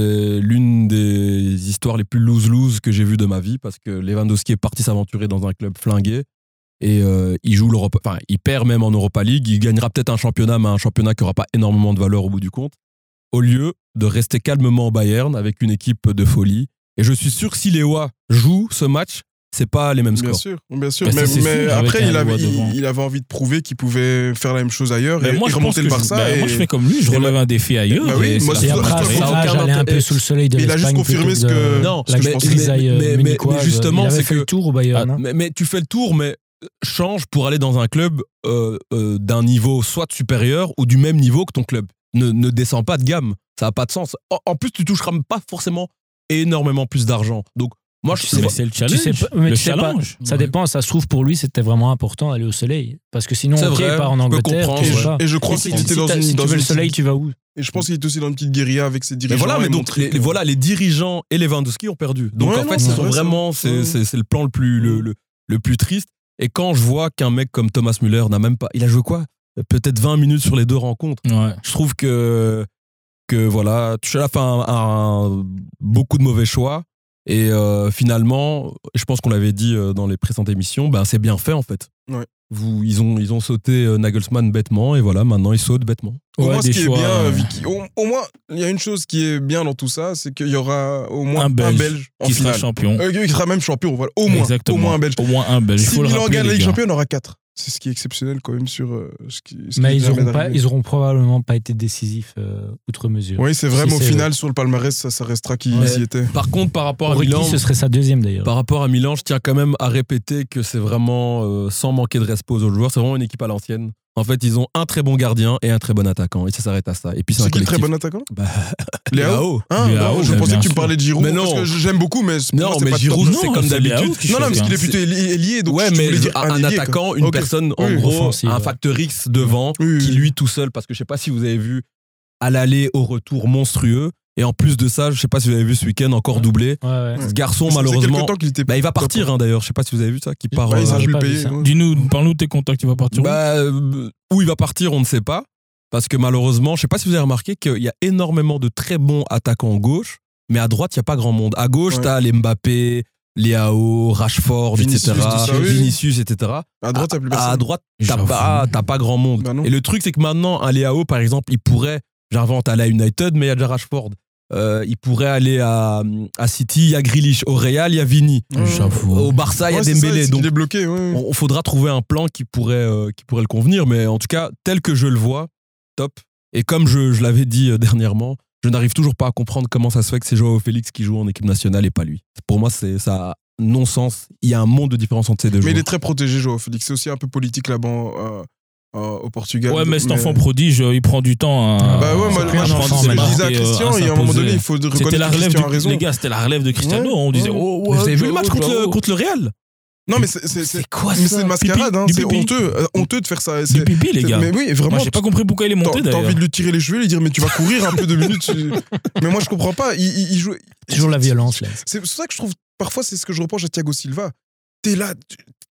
l'une des histoires les plus lose-lose que j'ai vues de ma vie parce que Lewandowski est parti s'aventurer dans un club flingué et euh, il joue l'Europe, enfin, il perd même en Europa League, il gagnera peut-être un championnat, mais un championnat qui n'aura pas énormément de valeur au bout du compte, au lieu de rester calmement au Bayern avec une équipe de folie. Et je suis sûr que si Léoa joue ce match, c'est pas les mêmes Bien scores. sûr, bien sûr. Bah, mais mais sûr, après, il avait, Leroy devant. il, il avait envie de prouver qu'il pouvait faire la même chose ailleurs et, Mais moi, et je pense remonter que le je, Barça. bah, et- moi, je fais comme lui. Je et relève un défi ailleurs. Bah oui, et moi, Et après, allait un peu sous le soleil de Mais il a juste l'Espagne confirmé ce que- Non, la mais- grisaille mais- justement, c'est fait que- le tour au Bayern. Ah, hein. mais tu fais le tour, mais change pour aller dans un club euh, euh, d'un niveau soit supérieur ou du même niveau que ton club. Ne, ne descends pas de gamme, ça n'a pas de sens. En, en plus, tu toucheras pas forcément énormément plus d'argent. Donc, moi, je sais, c'est le challenge. Tu sais pas- mais le tu sais pas, challenge. ça dépend, ça se trouve pour lui, c'était vraiment important d'aller au soleil. Parce que sinon, ok, vrai, il part en Angleterre, et, sais je, pas. et je crois qu'il si, était si dans une. si dans tu veux le soleil, petite- tu vas où? Et je pense qu'il était aussi dans une petite guérilla avec ses Mais dirigeants. voilà, mais donc les, que- voilà, les dirigeants et Lewandowski ont perdu. Donc Ouais, en non, fait, c'est vrai, vraiment, vrai. c'est Ouais. c'est- c'est le plan le plus, le, le- le plus triste. Et quand je vois qu'un mec comme Thomas Müller n'a même pas. Il a joué quoi? Peut-être 20 minutes sur les deux rencontres. Ouais. Je trouve que, que voilà, Tuchel a fait un, un- beaucoup de mauvais choix. Et euh, finalement, je pense qu'on l'avait dit euh, dans les précédentes émissions, ben c'est bien fait en fait. Ouais. Vous, ils, ont, ils ont sauté euh, Nagelsmann bêtement et voilà, maintenant ils sautent bêtement. Au Ouais, moins, ce qui choix, est bien, euh, Vicky, au, au moins, il y a une chose qui est bien dans tout ça, c'est qu'il y aura au moins Un un Belge en Qui sera champion. Euh, qui sera même champion, voilà. Au moins, Exactement. au moins un Belge. Au moins un Belge. Il Si Milan gagne la les Ligue. Champion, on aura 4. C'est ce qui est exceptionnel quand même sur euh, ce qui. ce qui Mais est ils jamais auront, pas, ils auront probablement pas été décisifs euh, outre mesure. Oui, c'est vrai, Si mais au final, sur le palmarès, ça, ça restera qui Ouais. y était. Par contre, par rapport à Milan, ce serait sa deuxième d'ailleurs. par rapport à Milan, je tiens quand même à répéter que c'est vraiment euh, sans manquer de respect aux autres joueurs. C'est vraiment une équipe à l'ancienne. En fait, ils ont un très bon gardien et un très bon attaquant. Et ça s'arrête à ça. Et puis c'est un qui le très collectif. bon attaquant Bah, Léao. Hein Léao, non, Je mais pensais bien que tu me sûr. parlais de Giroud. Mais non. Parce que j'aime beaucoup, mais pour Non, c'est mais pas Giroud, top. c'est comme c'est d'habitude. Qui Non, non, parce qu'il est plutôt ailier, ailier, donc ouais, je mais voulais dire un, ailier, quoi. attaquant, une Ok. personne, en Oui, gros, offensive, un ouais. facteur X devant, Oui, oui, qui oui. lui tout seul, parce que je sais pas si vous avez vu, à l'aller, au retour monstrueux. Et en plus de ça, je sais pas si vous avez vu ce week-end, encore doublé. Ouais, ouais. Ce garçon, malheureusement, temps qu'il était bah, il va partir hein, d'ailleurs. Je sais pas si vous avez vu ça, qui part. Bah, euh, ouais. Dis-nous, parle-nous de tes contacts, tu vas partir où Bah, euh, où il va partir, on ne sait pas. Parce que malheureusement, je sais pas si vous avez remarqué qu'il y a énormément de très bons attaquants gauche, mais à droite, il n'y a pas grand monde. À gauche, Ouais. tu as les Mbappé, Léao, Rashford, Vinicius, etc. tout ça, oui. Vinicius, etc. À droite, t'as plus À personne. droite, t'as pas, t'as pas grand monde. Bah. Et le truc, c'est que maintenant, un Léao, par exemple, il pourrait, j'invente, aller à United, mais il y a déjà Rashford. Euh, il pourrait aller à, à City, il y a Grealish. Au Real, il y a Vini. J'avoue. Au Barça, il y a Ouais, ça, Dembélé. c'est Donc, bloqué. ouais. on, on faudra trouver un plan qui pourrait, euh, qui pourrait le convenir. Mais en tout cas, tel que je le vois, top. Et comme je, je l'avais dit euh, dernièrement, je n'arrive toujours pas à comprendre comment ça se fait que c'est Joao Félix qui joue en équipe nationale et pas lui. Pour moi, c'est ça a non-sens. Il y a un monde de différence entre ces deux Mais joueurs. il est très protégé, Joao Félix. C'est aussi un peu politique là-bas euh, euh, au Portugal. Ouais, mais cet enfant prodige, euh, il prend du temps. à- Bah ouais, à moi, moi, je pense que je disais à euh, Christian, et à un moment donné, il faut C'était reconnaître la que relève Christian a du, raison. les gars, c'était la relève de Cristiano. Ouais, on disait, ouais. oh, ouais, vous avez vu le match contre, le- contre le Real? Non, mais c'est quoi mais c'est une mascarade, hein, c'est honteux, euh, honteux de faire ça. Du C'est- pipi, les gars. Mais oui, vraiment. Moi, j'ai pas compris pourquoi il est T'as monté t'as d'ailleurs. envie de lui tirer les cheveux, lui dire mais tu vas courir un peu deux minutes. Mais moi je comprends pas. Il, il- il joue. Toujours la violence, là. C'est pour ça que je trouve parfois c'est ce que je reproche à Thiago Silva. T'es là,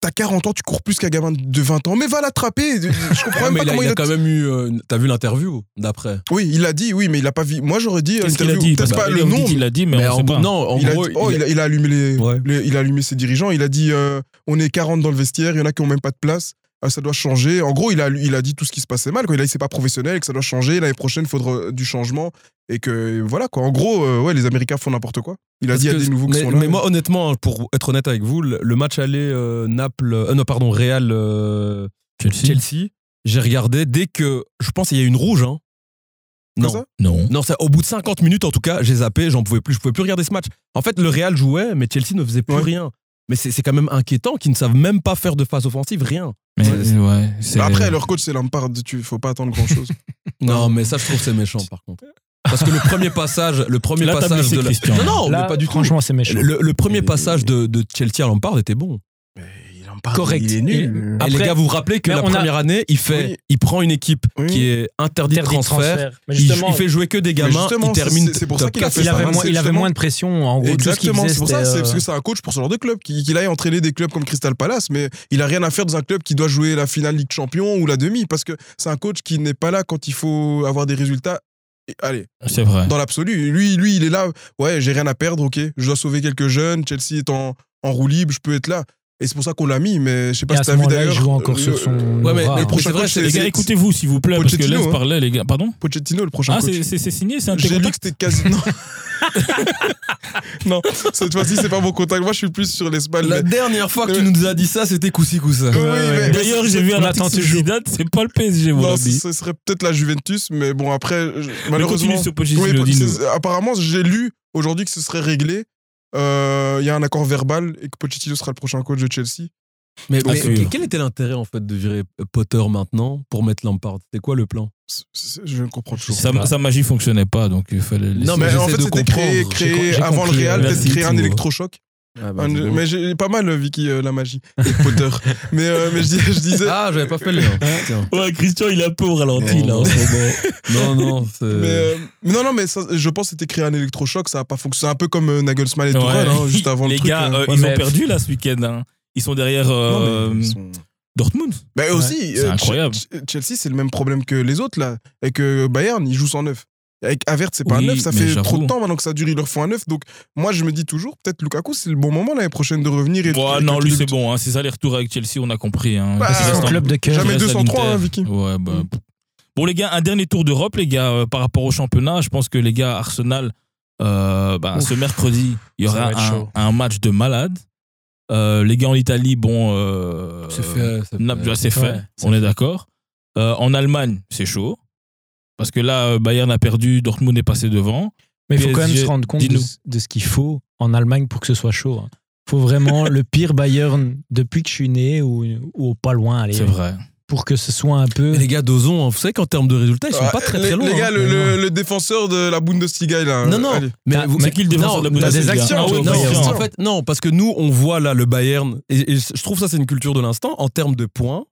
t'as 40 ans, tu cours plus qu'un gamin de 20 ans, mais va l'attraper. Je comprends Ouais, même mais pas il a, comment il il a a. quand même eu. euh, T'as vu l'interview d'après Oui, il a dit, oui, mais il a pas vu. Moi j'aurais dit. Qu'est-ce qu'il a dit? Peut-être pas que le nom. Il a dit, mais Mais on en, sait pas. non, en il, a gros, dit- oh, il- il, a, il a allumé les, Ouais. les- il a allumé ses dirigeants. Il a dit euh, on est 40 dans le vestiaire, il y en a qui ont même pas de place. Ah, ça doit changer. En gros, il a, il a dit tout ce qui se passait mal. Quoi. Il a dit c'est pas professionnel, que ça doit changer. L'année prochaine, il faudra du changement. Et que voilà quoi. En gros, euh, ouais, les Américains font n'importe quoi. Il a Parce dit il y a des nouveaux qui mais, sont là. mais moi, honnêtement, pour être honnête avec vous, le, match aller euh, Naples, euh, non pardon, Real euh, Chelsea. Chelsea, j'ai regardé dès que je pense qu'il y a une rouge. Hein. Non, ça Non. non, c'est au bout de 50 minutes en tout cas, j'ai zappé, j'en pouvais plus, je pouvais plus regarder ce match. En fait, le Real jouait, mais Chelsea ne faisait plus Ouais. rien. Mais c'est c'est quand même inquiétant qu'ils ne savent même pas faire de phase offensive, rien. Mais Ouais. ouais, c'est- Bah, Après, leur coach, c'est Lampard. Tu faut pas attendre grand chose. Non, mais ça, je trouve que c'est méchant par contre. Parce que le premier passage, le premier Là, passage de la- Christian. Non, non, Là, mais pas du tout. franchement, c'est méchant. Le, le premier passage de, de Chelsea à Lampard était bon. Correct. Il est nul. Et Après- les gars, vous vous rappelez que la a- première année, il fait, Oui. il prend une équipe Oui. qui est interdite de transfert. Mais Il, fait jouer que des gamins. Il c'est- termine. c'est- pour ça qu'il a quatre. fait il ça, avait, hein, moins, il avait moins de pression. En gros, Exactement, c'est pour ça, c'est parce euh, que c'est un coach pour ce genre de club, qu'il aille entraîner des clubs comme Crystal Palace, mais il a rien à faire dans un club qui doit jouer la finale Ligue Champion ou la demi, parce que c'est un coach qui n'est pas là quand il faut avoir des résultats. Et, allez, C'est vrai. dans l'absolu, lui, lui, il est là, ouais, j'ai rien à perdre, ok, je dois sauver quelques jeunes, Chelsea est en, en roue libre, je peux être là. Et c'est pour ça qu'on l'a mis, mais je sais Et pas à si t'as vu moment-là, il d'ailleurs. joue encore le- sur son. Ouais, mais- mais prochain c'est vrai, c'est- Les gars, écoutez-vous, s'il vous plaît, parce que là, Pochettino, je hein. parlais, les gars. Pardon Pochettino, le prochain Ah, c'est signé, c'est un J'ai lu que c'était quasi. Non. non, cette fois-ci, c'est pas mon contact. Moi, je suis plus sur l'Espagne. La mais- dernière fois que tu nous as dit ça, c'était Koussi Koussa. Oui, mais- D'ailleurs, j'ai vu un toujours. Zidane, c'est pas le PSG, mon Non, ce ce serait peut-être la Juventus, mais bon, après, malheureusement. Pochettino, apparemment, j'ai lu aujourd'hui que ce serait réglé. Euh, Il y a un accord verbal et que Pochettino sera le prochain coach de Chelsea. Mais, suivre. quel était l'intérêt en fait de virer Potter maintenant pour mettre Lampard? C'était quoi le plan? Je ne comprends toujours Sa, pas. sa magie fonctionnait pas, donc il fallait. Non, mais en fait, c'était j'ai avant le Real, peut-être créer un électrochoc. Ah, bah, Un- mais j'ai pas mal, Vicky, euh, la magie. Et Potter. mais, euh, mais je, dis- je disais. Ah, j'avais pas fait le. Tiens. Ouais, Christian, il est un peu au ralenti, Non. là, en ce moment. Non, non, c'est. Mais, euh, mais non, non, mais ça, je pense que c'était créé un électrochoc, ça a pas fonctionné. Un peu comme euh, Nagelsmann et Tourelle, Ouais. hein, juste avant Les le truc. gars, euh. euh, Ouais, ils mais- ont perdu, là, ce week-end. hein. Ils sont derrière Non, euh, mais ils sont- Dortmund. Bah aussi, C'est euh, incroyable. Ch- Ch- Chelsea, c'est le même problème que les autres, là. Et que Bayern, ils jouent sans neuf. Avec Avert, c'est pas Oui, un neuf, ça mais fait trop de temps maintenant que ça dure, ils leur font un neuf. Donc, moi, je me dis toujours, peut-être Lukaku, c'est le bon moment l'année prochaine de revenir. Et Ouais, et non, lui, c'est bon. Hein. C'est ça, les retours avec Chelsea, on a compris. Hein. Bah, Il c'est son en- club de cœur. Jamais il reste à 203, hein. Vicky. Ouais, bah, Mm. Bon, les gars, un dernier tour d'Europe, les gars, euh, par rapport au championnat. Je pense que les gars, Arsenal, euh, bah, ce mercredi, il y aura un, un match de malade. Euh, les gars en Italie, bon. euh, C'est fait, fait. on est d'accord. Euh, en Allemagne, c'est chaud. Parce que là, euh, Bayern a perdu, Dortmund est passé devant. Mais il faut quand même se rendre compte de, ce- de ce qu'il faut en Allemagne pour que ce soit chaud. Il faut vraiment le pire Bayern depuis que je suis né ou, ou pas loin, allez, C'est vrai. pour que ce soit un peu. Et les gars d'Ozon, vous savez qu'en termes de résultats, ils sont Ah, pas très les, très loin. Les gars, hein. le, le- le défenseur de la Bundesliga, là. Non, non, allez. mais vous- C'est qui le défenseur non, de la t'as des Bundesliga actions, Ah oui, toi, non, des Bayern. actions. en fait, non, parce que nous, on voit là le Bayern, et, et je trouve ça, c'est une culture de l'instant. En termes de points,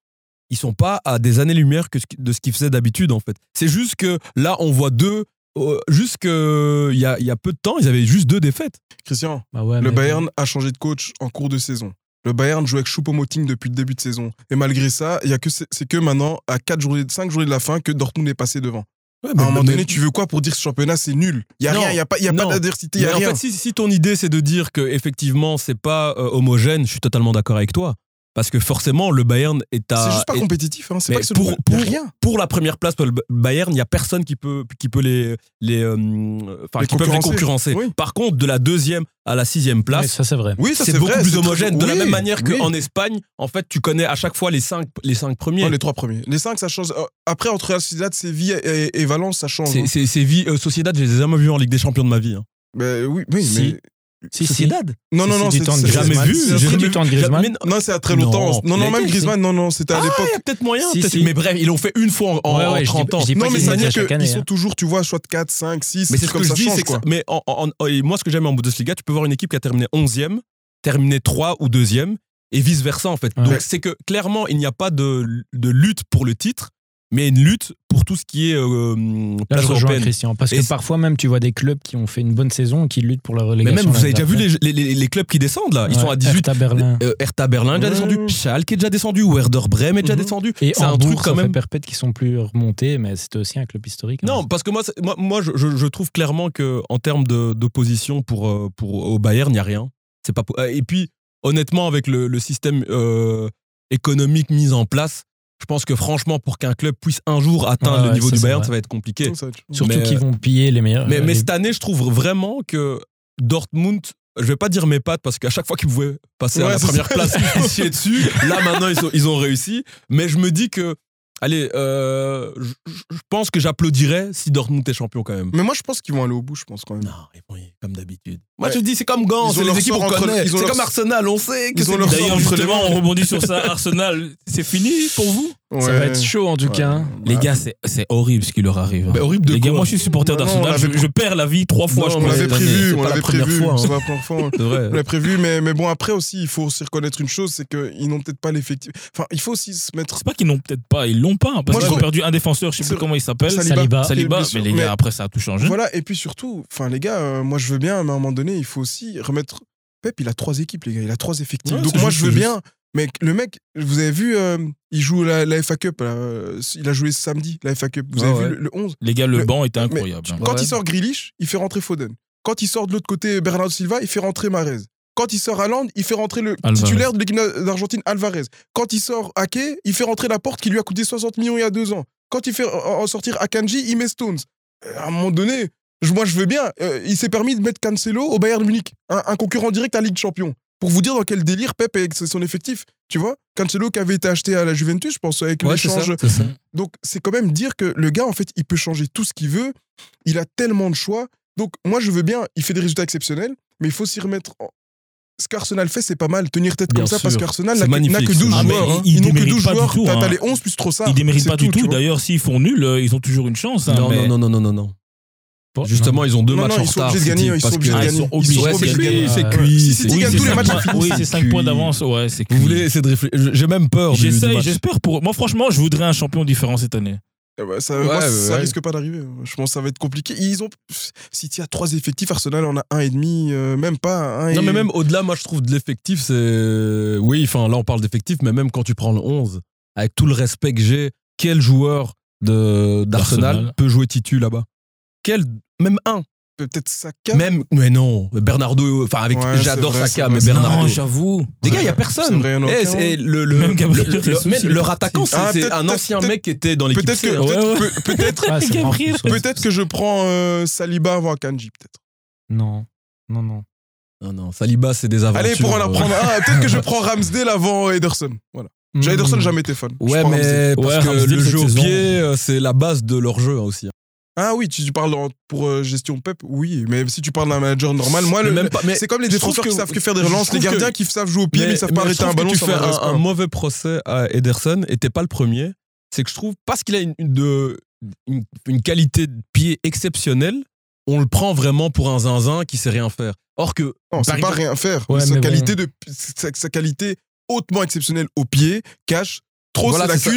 ils sont pas à des années-lumière de ce qu'ils faisaient d'habitude, en fait. C'est juste que là, on voit deux. euh, Juste que il y a, y a peu de temps, ils avaient juste deux défaites. Christian, Bah ouais, le mais- Bayern a changé de coach en cours de saison. Le Bayern joue avec Choupo-Moting depuis le début de saison. Et malgré ça, il y a que c'est que maintenant, à 4 journées, 5 journées de la fin, que Dortmund est passé devant. Ouais, à un moment donné, tu veux quoi pour dire que ce championnat, c'est nul Il n'y a Non, rien, il n'y a pas, il y a pas non. d'adversité, Mais en fait, si, si ton idée c'est de dire que effectivement c'est pas euh, homogène, je suis totalement d'accord avec toi. Parce que forcément, le Bayern est à. c'est juste pas est- compétitif. Hein. C'est pas que c'est pour- pour- rien. pour la première place pour le Bayern, il n'y a personne qui peut, qui peut les, les, euh, Les qui peuvent les concurrencer. Oui. Par contre, de la deuxième à la sixième place, ça c'est vrai. Oui, ça c'est c'est beaucoup vrai, plus très- homogène. De la même manière oui. qu'en Espagne, en fait, tu connais à chaque fois les cinq, les cinq premiers. Non, les trois premiers. Les cinq, ça change. Euh, Après, entre Real Sociedad, Séville et, et Valence, ça change. C'est hein. euh, Sociedad, je les ai jamais vus en Ligue des Champions de ma vie. hein. Ben oui, oui, Si. mais. Si. Sociedad? Non, non, non, c'est c'est du temps de c'est- Jamais vu. J'ai du temps de. Griezmann. Non, c'est à très longtemps. Non, non, même Griezmann, non, non, c'était à Ah, il l'époque. y a peut-être moyen. Mais bref, ils l'ont fait une fois en, en- Ouais, ouais, en je dis- 30 ans. Non, mais ça veut dire qu'ils sont hein. toujours, tu vois, soit 4, 5, 6, Mais c'est ce que je dis, c'est quoi. mais moi ce que j'aime en Bundesliga, tu peux voir une équipe qui a terminé 11e, terminé 3 ou 2e et vice versa en fait. Donc c'est que clairement il n'y a pas de lutte pour le titre, mais une lutte pour tout ce qui est euh, Là, je européenne. Christian. Parce Et que parfois, même, tu vois des clubs qui ont fait une bonne saison et qui luttent pour la Mais relégation. même vous avez déjà vu les, les- les- les clubs qui descendent là, ils sont à Ouais, 18. Hertha Berlin. Euh, Hertha Berlin est déjà descendu, Schalke est déjà descendu, Werder Bremen est déjà Mhm. descendu. Et C'est un truc quand même. perpète qui sont plus remontés, mais c'était aussi un club historique. hein. Non, parce que moi, moi, moi je, trouve clairement que en termes de- d'opposition pour, euh, pour au Bayern, il n'y a rien. C'est pas po- et puis honnêtement, avec le, le système euh, économique mis en place, je pense que franchement, pour qu'un club puisse un jour atteindre Ouais, le ouais, niveau ça, du Bayern, vrai. ça va être compliqué. Ça Surtout qu'ils vont piller les meilleurs. Mais, mais les- cette année, je trouve vraiment que Dortmund, je vais pas dire mes pattes parce qu'à chaque fois qu'ils pouvaient passer à la première ça. place, ils se chiaient dessus. Là, maintenant, ils, sont- ils ont réussi. Mais je me dis que, allez, euh, je, je pense que j'applaudirais si Dortmund est champion quand même. Mais moi, je pense qu'ils vont aller au bout, je pense quand même. Non, ils vont y- comme d'habitude. Moi, Ouais. je te dis, c'est comme Gant, Ils c'est les leur équipes sort on entre- connaît. ils ont C'est leur- comme Arsenal, on sait que Ils c'est leur sort D'ailleurs, entre les justement, mains. on rebondit sur ça. Arsenal, c'est fini pour vous? Ça va être chaud en tout cas. hein. Les gars, c'est c'est horrible ce qui leur arrive. hein. Mais horrible de Les gars, quoi moi je suis supporter Bah d'Arsenal. Je, l'avait- je perds la vie trois fois, Non, je On l'avait prévu, on pas la l'avait première prévu. fois, hein. C'est pas la première fois. C'est vrai. On l'a prévu, mais, mais bon, après aussi, il faut aussi reconnaître une chose, c'est qu'ils n'ont peut-être pas l'effectif. Enfin, il faut aussi se mettre. C'est pas qu'ils n'ont peut-être pas, ils l'ont pas. hein, Parce Moi, qu'ils ont perdu un défenseur, je sais plus comment il s'appelle. Saliba. Saliba. Mais les gars, après ça a tout changé. Voilà, et puis surtout, enfin, les gars, euh, moi je veux bien, mais à un moment donné, il faut aussi remettre. Pep, il a trois équipes, les gars, il a trois effectifs. Ouais, Donc moi, juste, je veux bien. Mais le mec, vous avez vu, euh, il joue la, la FA Cup. là, euh, il a joué samedi, la FA Cup. Vous avez ouais. vu le, le 11 Les gars, le Le- banc était incroyable. hein. Quand Ouais. il sort Grealish, il fait rentrer Foden. Quand il sort de l'autre côté Bernardo Silva, il fait rentrer Marez. Quand il sort Haaland, il fait rentrer le Alvarez. titulaire de l'équipe d'Argentine, Alvarez. Quand il sort Ake, il fait rentrer la porte qui lui a coûté 60 millions il y a deux ans. Quand il fait en sortir Akanji, il met Stones. Euh, À un moment donné, moi je veux bien. euh, il s'est permis de mettre Cancelo au Bayern Munich, un, un concurrent direct à Ligue des Champions. Pour vous dire dans quel délire Pep avec son effectif. Tu vois Cancelo qui avait été acheté à la Juventus, je pense, avec Ouais, c'est ça, l'échange c'est ça. donc, c'est quand même dire que le gars, en fait, il peut changer tout ce qu'il veut. Il a tellement de choix. Donc, moi, je veux bien, il fait des résultats exceptionnels, mais il faut s'y remettre. en- Ce qu'Arsenal fait, c'est pas mal. Tenir tête Bien comme ça, parce qu'Arsenal n'a que, que ça. 12 Ah, joueurs. hein. ils- n'ont que déméritent 12 pas du joueurs. tout, T'as hein. les 11 plus trop ça. Ils déméritent pas du tout. D'ailleurs, s'ils font nul, euh, ils ont toujours une chance. hein, Non, mais- non, non, non, non, non. Justement, ils ont deux Non, matchs non, en ils sont retard. obligés de City, gagner, ils sont obligés de Ah, gagner. ils sont Ils obligés. c'est de cuit, gagner. c'est cuit. C'est- City Oui, gagne tous les matchs. Oui, c'est 5 cuit. points d'avance. Ouais, c'est Vous cuit. voulez essayer de réfléchir J'ai même peur. J'essaye, j'espère pour. Moi, franchement, je voudrais un champion différent cette année. Eh ben, ça, Ouais, moi, ouais, ça ouais. risque pas d'arriver. Je pense que ça va être compliqué. Ils ont. City a trois effectifs, Arsenal en a un et demi, euh, même pas un. Non, et- mais même au-delà, moi, je trouve de l'effectif, c'est. Oui, enfin, là, on parle d'effectif, mais même quand tu prends le 11, avec tout le respect que j'ai, quel joueur de- d'Arsenal D'Arsenal. peut jouer titu là-bas? même un, Peut-être Saka. Même, mais non, Bernardo, enfin avec, ouais, j'adore Saka, mais Bernardo. J'avoue. Les gars, il y a personne. Eh, le, même Gabriel, leur attaquant, c'est, ah, un ancien mec qui était dans l'équipe. Peut-être que, peut-être, que je prends euh, Saliba avant Kanji, peut-être. Non, non, non. Non, non, Saliba, c'est des aventures. Allez, pour en apprendre euh. ah, peut-être que je prends Ramsdale avant Ederson. Voilà. Ederson, jamais été fan. Ouais, mais le jeu au pied, euh, c'est la base de leur jeu aussi. Hein. Ah oui, tu, parles pour euh, gestion pep, oui, mais si tu parles d'un manager normal, moi, le, même pas, mais c'est comme les défenseurs qui savent que faire des relances, les gardiens qui savent jouer au pied, mais, mais ils savent pas arrêter un ballon. Tu fais un, mauvais procès à Ederson et t'es pas le premier. C'est que je trouve, parce qu'il a une, une, qualité de pied exceptionnelle, on le prend vraiment pour un zinzin qui sait rien faire. Or que. Non, c'est pas rien faire. Sa, qualité de, sa, qualité hautement exceptionnelle au pied cache trop voilà, ses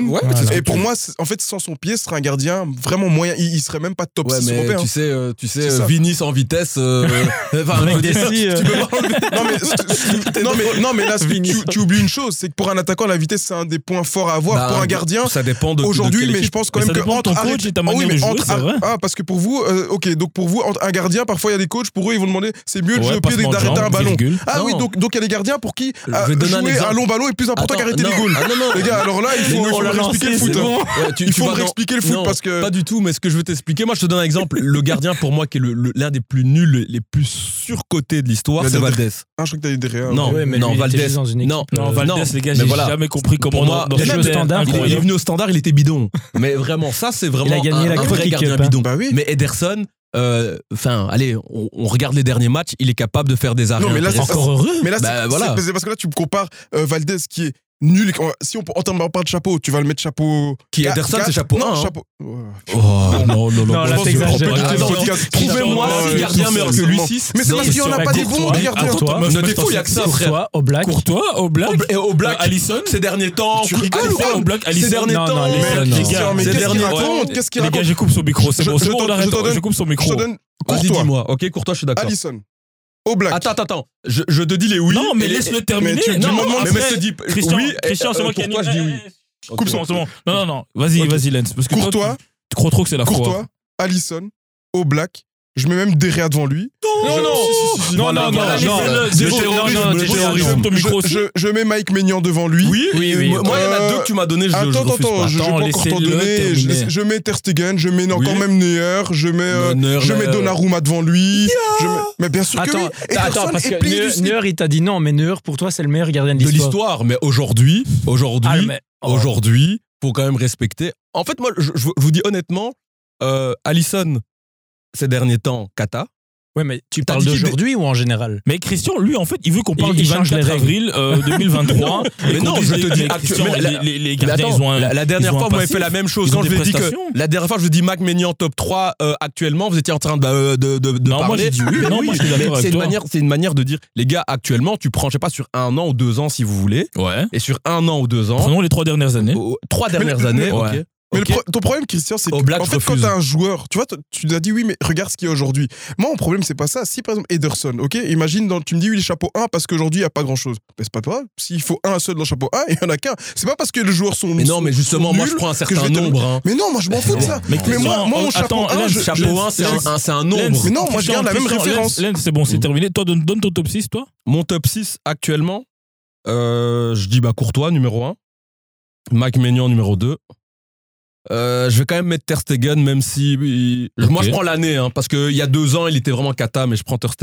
Et pour moi, en fait, sans son pied, ce serait un gardien vraiment moyen. Il, il serait même pas top 6 européen. Tu sais, euh, tu sais euh, Vini sans vitesse. Euh, enfin, avec des six, tu euh. non, mais, non, mais, là, tu, tu, oublies une chose c'est que pour un attaquant, la vitesse, c'est un des points forts à avoir. Pour un gardien, ça dépend de Aujourd'hui, mais je pense quand même que. Entre coach et ta manière ah de jouer, ah, ah, parce que pour vous, euh, ok, donc pour vous, un gardien, parfois, il y a des coachs, pour eux, ils vont demander c'est mieux de jouer au pied d'arrêter un ballon. Ah oui, donc il y a des gardiens pour qui jouer un long ballon est plus important qu'arrêter des goals. Les gars, alors là, pas, il faut, expliquer le foot. Bon. Hein. Tu, il faut expliquer le foot non, parce que. Pas du tout, mais ce que je veux t'expliquer, moi je te donne un exemple. le gardien pour moi qui est l'un des plus nuls, les plus surcotés de l'histoire, c'est Valdez. Ah, je crois que t'as dit derrière. Non, ouais, non, lui, Valdez. Non, Valdez, les gars, j'ai voilà. jamais compris comment. Pour moi, dans il, le standard, il, est venu au standard, il était bidon. mais vraiment, ça c'est vraiment il a gagné la vrai gardien hein. bidon. Bah mais Ederson, euh, enfin, allez, on, regarde les derniers matchs, il est capable de faire des arrêts. Non, mais là, c'est encore heureux. Mais là, bah, voilà. c'est parce que là, tu me compares euh, Valdez qui est nul. Si on, on parle pas de chapeau, tu vas le mettre chapeau. Qui Ederson, c'est chapeau non, 1. Chapeau... Oh, non, non, non. non là, t'exagères. Trouvez-moi un gardien meilleur que lui 6. Mais c'est parce qu'il n'y en a pas des bons, des gardiens. Ne t'es fou, il y a que ça, frère. Oblak. Courtois, Oblak. Et Oblak. Allison. Ces derniers temps. Tu rigoles ou quoi Oblak, Allison. Ces derniers temps. Christian, mais qu'est-ce qu'il raconte Qu'est-ce qu'il raconte Les gars, je coupe son micro, c'est bon. Je coupe son micro. Courtois. Dis-moi, ok, Courtois, je suis d'accord. Allison au black. Attends, attends, attends. Je, te dis les oui. Non, mais laisse-le terminer. Tu, non, non, mais, mais je te dis Christian, oui. Christian, c'est moi euh, qui ai Pourquoi je dis oui Coupe son. Non, non, non. Vas-y, vas-y, Lens. Parce que Courtois. Tu crois trop que c'est la Courtois, Allison, au black, je mets même Derrea devant lui. Non, je... non, non, non, non, non, je, mets Mike Maignan devant lui. Oui, oui, oui. Euh, moi, il y en a deux que tu m'as donné, je Attends, attends, attends, je vais encore t'en donner. Je, mets Ter Stegen, je mets encore même Neuer, je mets, euh, je mets Donnarumma devant lui. Mais bien sûr que oui. Attends, parce que Neuer, il t'a dit non, mais Neuer, pour toi, c'est le meilleur gardien de l'histoire. De l'histoire, mais aujourd'hui, aujourd'hui, ah, oh. aujourd'hui, faut quand même respecter. En fait, moi, je vous dis honnêtement, euh, Allison ces derniers temps Kata. Ouais, mais tu parles d'aujourd'hui ou en général? Mais Christian, lui, en fait, il veut qu'on parle il, du 24 avril euh, 2023. mais non, je te dis, Christian, mais la, les, les gardiens, attends, ils ont un, La, dernière ils fois, vous m'avez fait la même chose. Quand je vous ai dit que. La dernière fois, je vous dis Mac Ménian top 3 euh, actuellement, vous étiez en train de, bah, euh, de, de, de non, parler. Moi, dit oui, non, oui, moi, je C'est une, manière, une manière de dire, les gars, actuellement, tu prends, je sais pas, sur un an ou deux ans, si vous voulez. Ouais. Et sur un an ou deux ans. Prenons les trois dernières années. Trois dernières années, ok. Mais ton problème, Christian, c'est que Black, en fait, quand t'as un joueur, tu vois, tu as dit oui, mais regarde ce qu'il y a aujourd'hui. Moi, mon problème, c'est pas ça. Si par exemple Ederson, ok, imagine, dans, tu me dis oui, les chapeaux 1 parce qu'aujourd'hui, il n'y a pas grand chose. Ben, c'est pas grave. S'il faut un seul dans le chapeau 1, il n'y en a qu'un. C'est pas parce que les joueurs sont. Mais non, mais justement, moi, je prends un certain nombre. Hein. Mais non, moi, je m'en fous de ça. Mais, moi, moi, mon chapeau 1, chapeau 1 c'est un, un, nombre. Mais non, moi, je garde la même référence. c'est bon, c'est mm. terminé. Toi, donne ton top 6, toi. Mon top 6 actuellement, euh, je dis bah Courtois, numéro 1. Mike Maignan, numéro 2. Euh, je vais quand même mettre Ter même si euh, moi je prends l'année, hein, parce qu'il y a deux ans il était vraiment cata, mais je prends Ter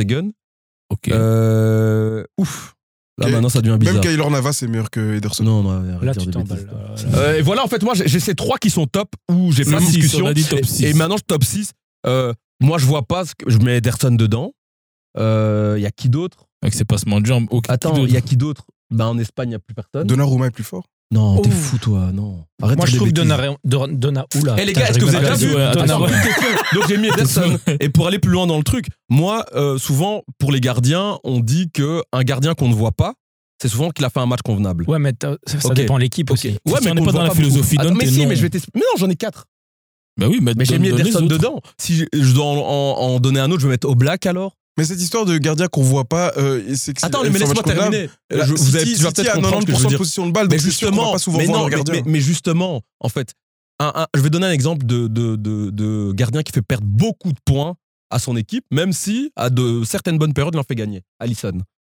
Ok. Euh, ouf. Là maintenant ça devient bizarre. Même Kaylor Navas est meilleur que Ederson. Non, non, là, tu des bêtises. Euh, et voilà, en fait, moi j'ai ces trois qui sont top où j'ai pas de discussion. Et, maintenant je top 6. moi je vois pas, je mets Ederson dedans. Il y a qui d'autre? Avec ses passements de jambes. Attends, il y a qui d'autre? Ben, En Espagne il n'y a plus personne. Donnarumma est plus fort non, t'es oh. fou, toi, non. Moi, je trouve Donna, Oula. Eh, les gars, est-ce que vous avez déjà vu Donc, j'ai mis Ederson. Et pour aller plus loin dans le truc, moi, euh, souvent, pour les gardiens, on dit qu'un gardien qu'on ne voit pas, c'est souvent qu'il a fait un match convenable. Ouais, mais ça, dépend de l'équipe aussi. Ouais, mais on n'est pas dans la philosophie d'un Mais si, mais non, j'en ai quatre. Bah oui, mais, j'ai mis Ederson dedans. Si je dois en, donner un autre, je vais mettre Oblak alors? Mais cette histoire de gardien qu'on voit pas, euh, c'est que Attends, mais laisse-moi terminer. Euh, vous avez peut-être comprendre ce. Position de balle, mais justement, pas souvent mais, non, voir mais, mais, justement, en fait, je vais donner un exemple de, de, de, gardien qui fait perdre beaucoup de points à son équipe, même si à de certaines bonnes périodes, il en fait gagner. Allison,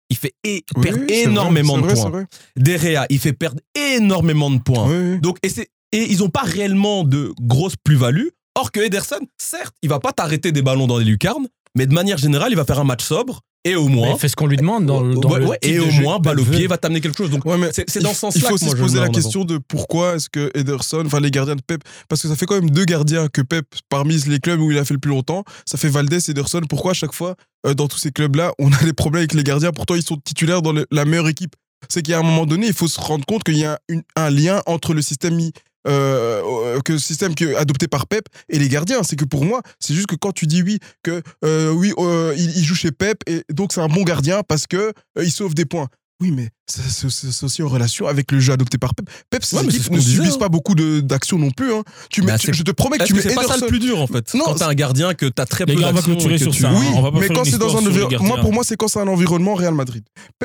il fait perdre énormément de vrai, points. Derrea, il fait perdre énormément de points. Donc, et, et ils n'ont pas réellement de grosse plus-value. Or que Ederson, certes, il va pas t'arrêter des ballons dans les lucarnes, mais de manière générale, il va faire un match sobre Et au moins. Mais fais ce qu'on lui demande dans, le- dans Ouais, le ouais, type et au moins, balle au veut. pied va t'amener quelque chose. Donc, Ouais, c'est dans ce sens-là Il faut que aussi se poser la question de pourquoi est-ce que Ederson, enfin les gardiens de Pep, parce que ça fait quand même deux gardiens que Pep, parmi les clubs où il a fait le plus longtemps, ça fait Valdés et Ederson. Pourquoi à chaque fois, euh, dans tous ces clubs-là, on a des problèmes avec les gardiens, pourtant ils sont titulaires dans le- la meilleure équipe C'est qu'à un moment donné, il faut se rendre compte qu'il y a une- un lien entre le système mis- euh, euh, que le système que, adopté par Pep et les gardiens. C'est que pour moi, c'est juste que quand tu dis oui, que euh, oui, euh, il, il joue chez Pep et donc c'est un bon gardien parce que euh, il sauve des points. Oui, mais c'est aussi en relation avec le jeu adopté par Pep. Pep, Ouais, équipes ce ne disait, subissent hein. pas beaucoup d'actions non plus. hein. Tu mets, Bah, tu- je te promets que Est-ce tu mets c'est pas ça le plus dur en fait Non, Quand t'as un gardien que t'as très peu d'actions tu- ça. hein. Oui, on va pas mais quand c'est dans un environnement, moi pour moi c'est quand c'est un environnement Real Madrid.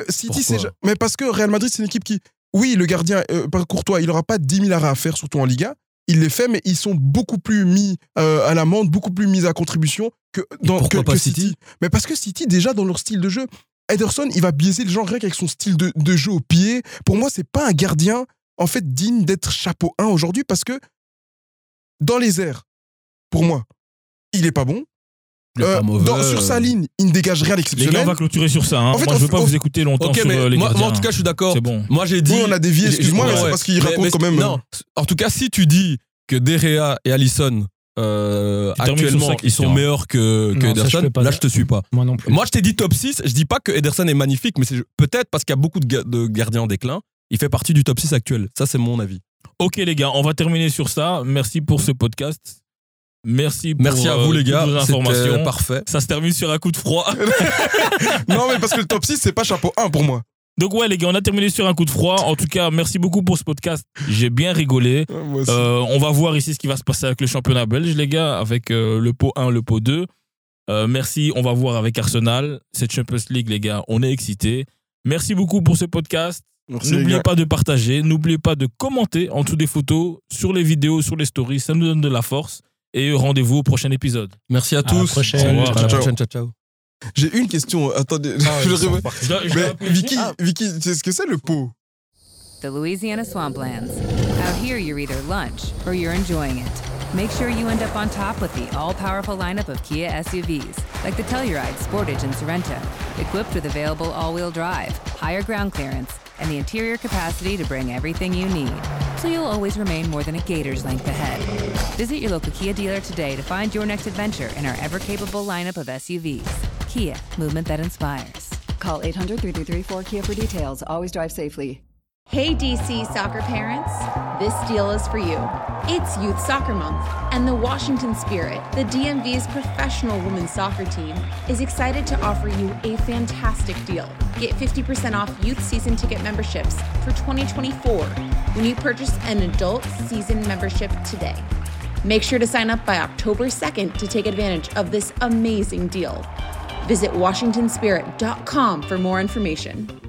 City, c'est mais parce que Real Madrid c'est une équipe qui, oui, le gardien euh, par Courtois, il aura pas 10 000 arrêts à faire surtout en Liga. Il les fait, mais ils sont beaucoup plus mis euh, à l'amende, beaucoup plus mis à contribution que dans que- pas que City Mais parce que City déjà dans leur style de jeu, Ederson il va biaiser les gens rien qu'avec son style de, de jeu au pied. Pour moi c'est pas un gardien en fait digne d'être chapeau 1 aujourd'hui parce que dans les airs, pour moi, il est pas bon. Euh, pas mauvais. dans- sur sa ligne, il ne dégage rien Les gars, on d'exceptionnel. va clôturer sur ça. hein. En fait, moi, on je veux pas on- vous écouter longtemps Ok, sur mais euh, les moi, gardiens. moi, en tout cas, je suis d'accord. C'est bon. Moi, j'ai dit. Oui, on a dévié, excuse-moi, ouais, mais c'est parce qu'il raconte mais- quand même. Non, en tout cas, si tu dis que Derea et Allison euh, actuellement ça, ils sont meilleurs que, que Non, ça, je Ederson, pas là je te suis pas. Moi non plus. Moi je t'ai dit top 6, je dis pas que Ederson est magnifique, mais c'est peut-être parce qu'il y a beaucoup de, ga- de gardiens en déclin. Il fait partie du top 6 actuel. Ça, c'est mon avis. Ok, les gars, on va terminer sur ça. Merci pour ce podcast. Merci pour Merci à euh, vous, les toutes gars. vos C'était informations. parfait. Ça se termine sur un coup de froid. Non, mais parce que le top 6, c'est pas chapeau 1 pour moi. Donc ouais, les gars, on a terminé sur un coup de froid. En tout cas, merci beaucoup pour ce podcast. J'ai bien rigolé. Euh, on va voir ici ce qui va se passer avec le championnat belge, les gars, avec euh, le pot 1, le pot 2. Euh, merci, on va voir avec Arsenal. Cette Champions League, les gars, on est excités. Merci beaucoup pour ce podcast. Les N'oubliez pas de partager, n'oubliez pas de commenter en dessous des photos, sur les vidéos, sur les stories, ça nous donne de la force. Et rendez-vous au prochain épisode. Merci à tous. prochaine. À la Ciao. prochaine. Ciao, ciao. J'ai une question. Attendez. réveille. Je je Mais Vicky, Ah, Vicky, tu sais ce que c'est le pot? The Louisiana Swamplands. Out here, you're either lunch or you're enjoying it. Make sure you end up on top with the all powerful lineup of Kia SUVs, like the Telluride, Sportage, and Sorento, equipped with available all wheel drive, higher ground clearance, and the interior capacity to bring everything you need. So you'll always remain more than a gator's length ahead. Visit your local Kia dealer today to find your next adventure in our ever capable lineup of SUVs. Kia, movement that inspires. Call 800 333 4KIA for details. Always drive safely. Hey DC soccer parents, this deal is for you. It's Youth Soccer Month, and the Washington Spirit, the DMV's professional women's soccer team, is excited to offer you a fantastic deal. Get 50% off youth season ticket memberships for 2024 when you purchase an adult season membership today. Make sure to sign up by October 2nd to take advantage of this amazing deal. Visit WashingtonSpirit.com for more information.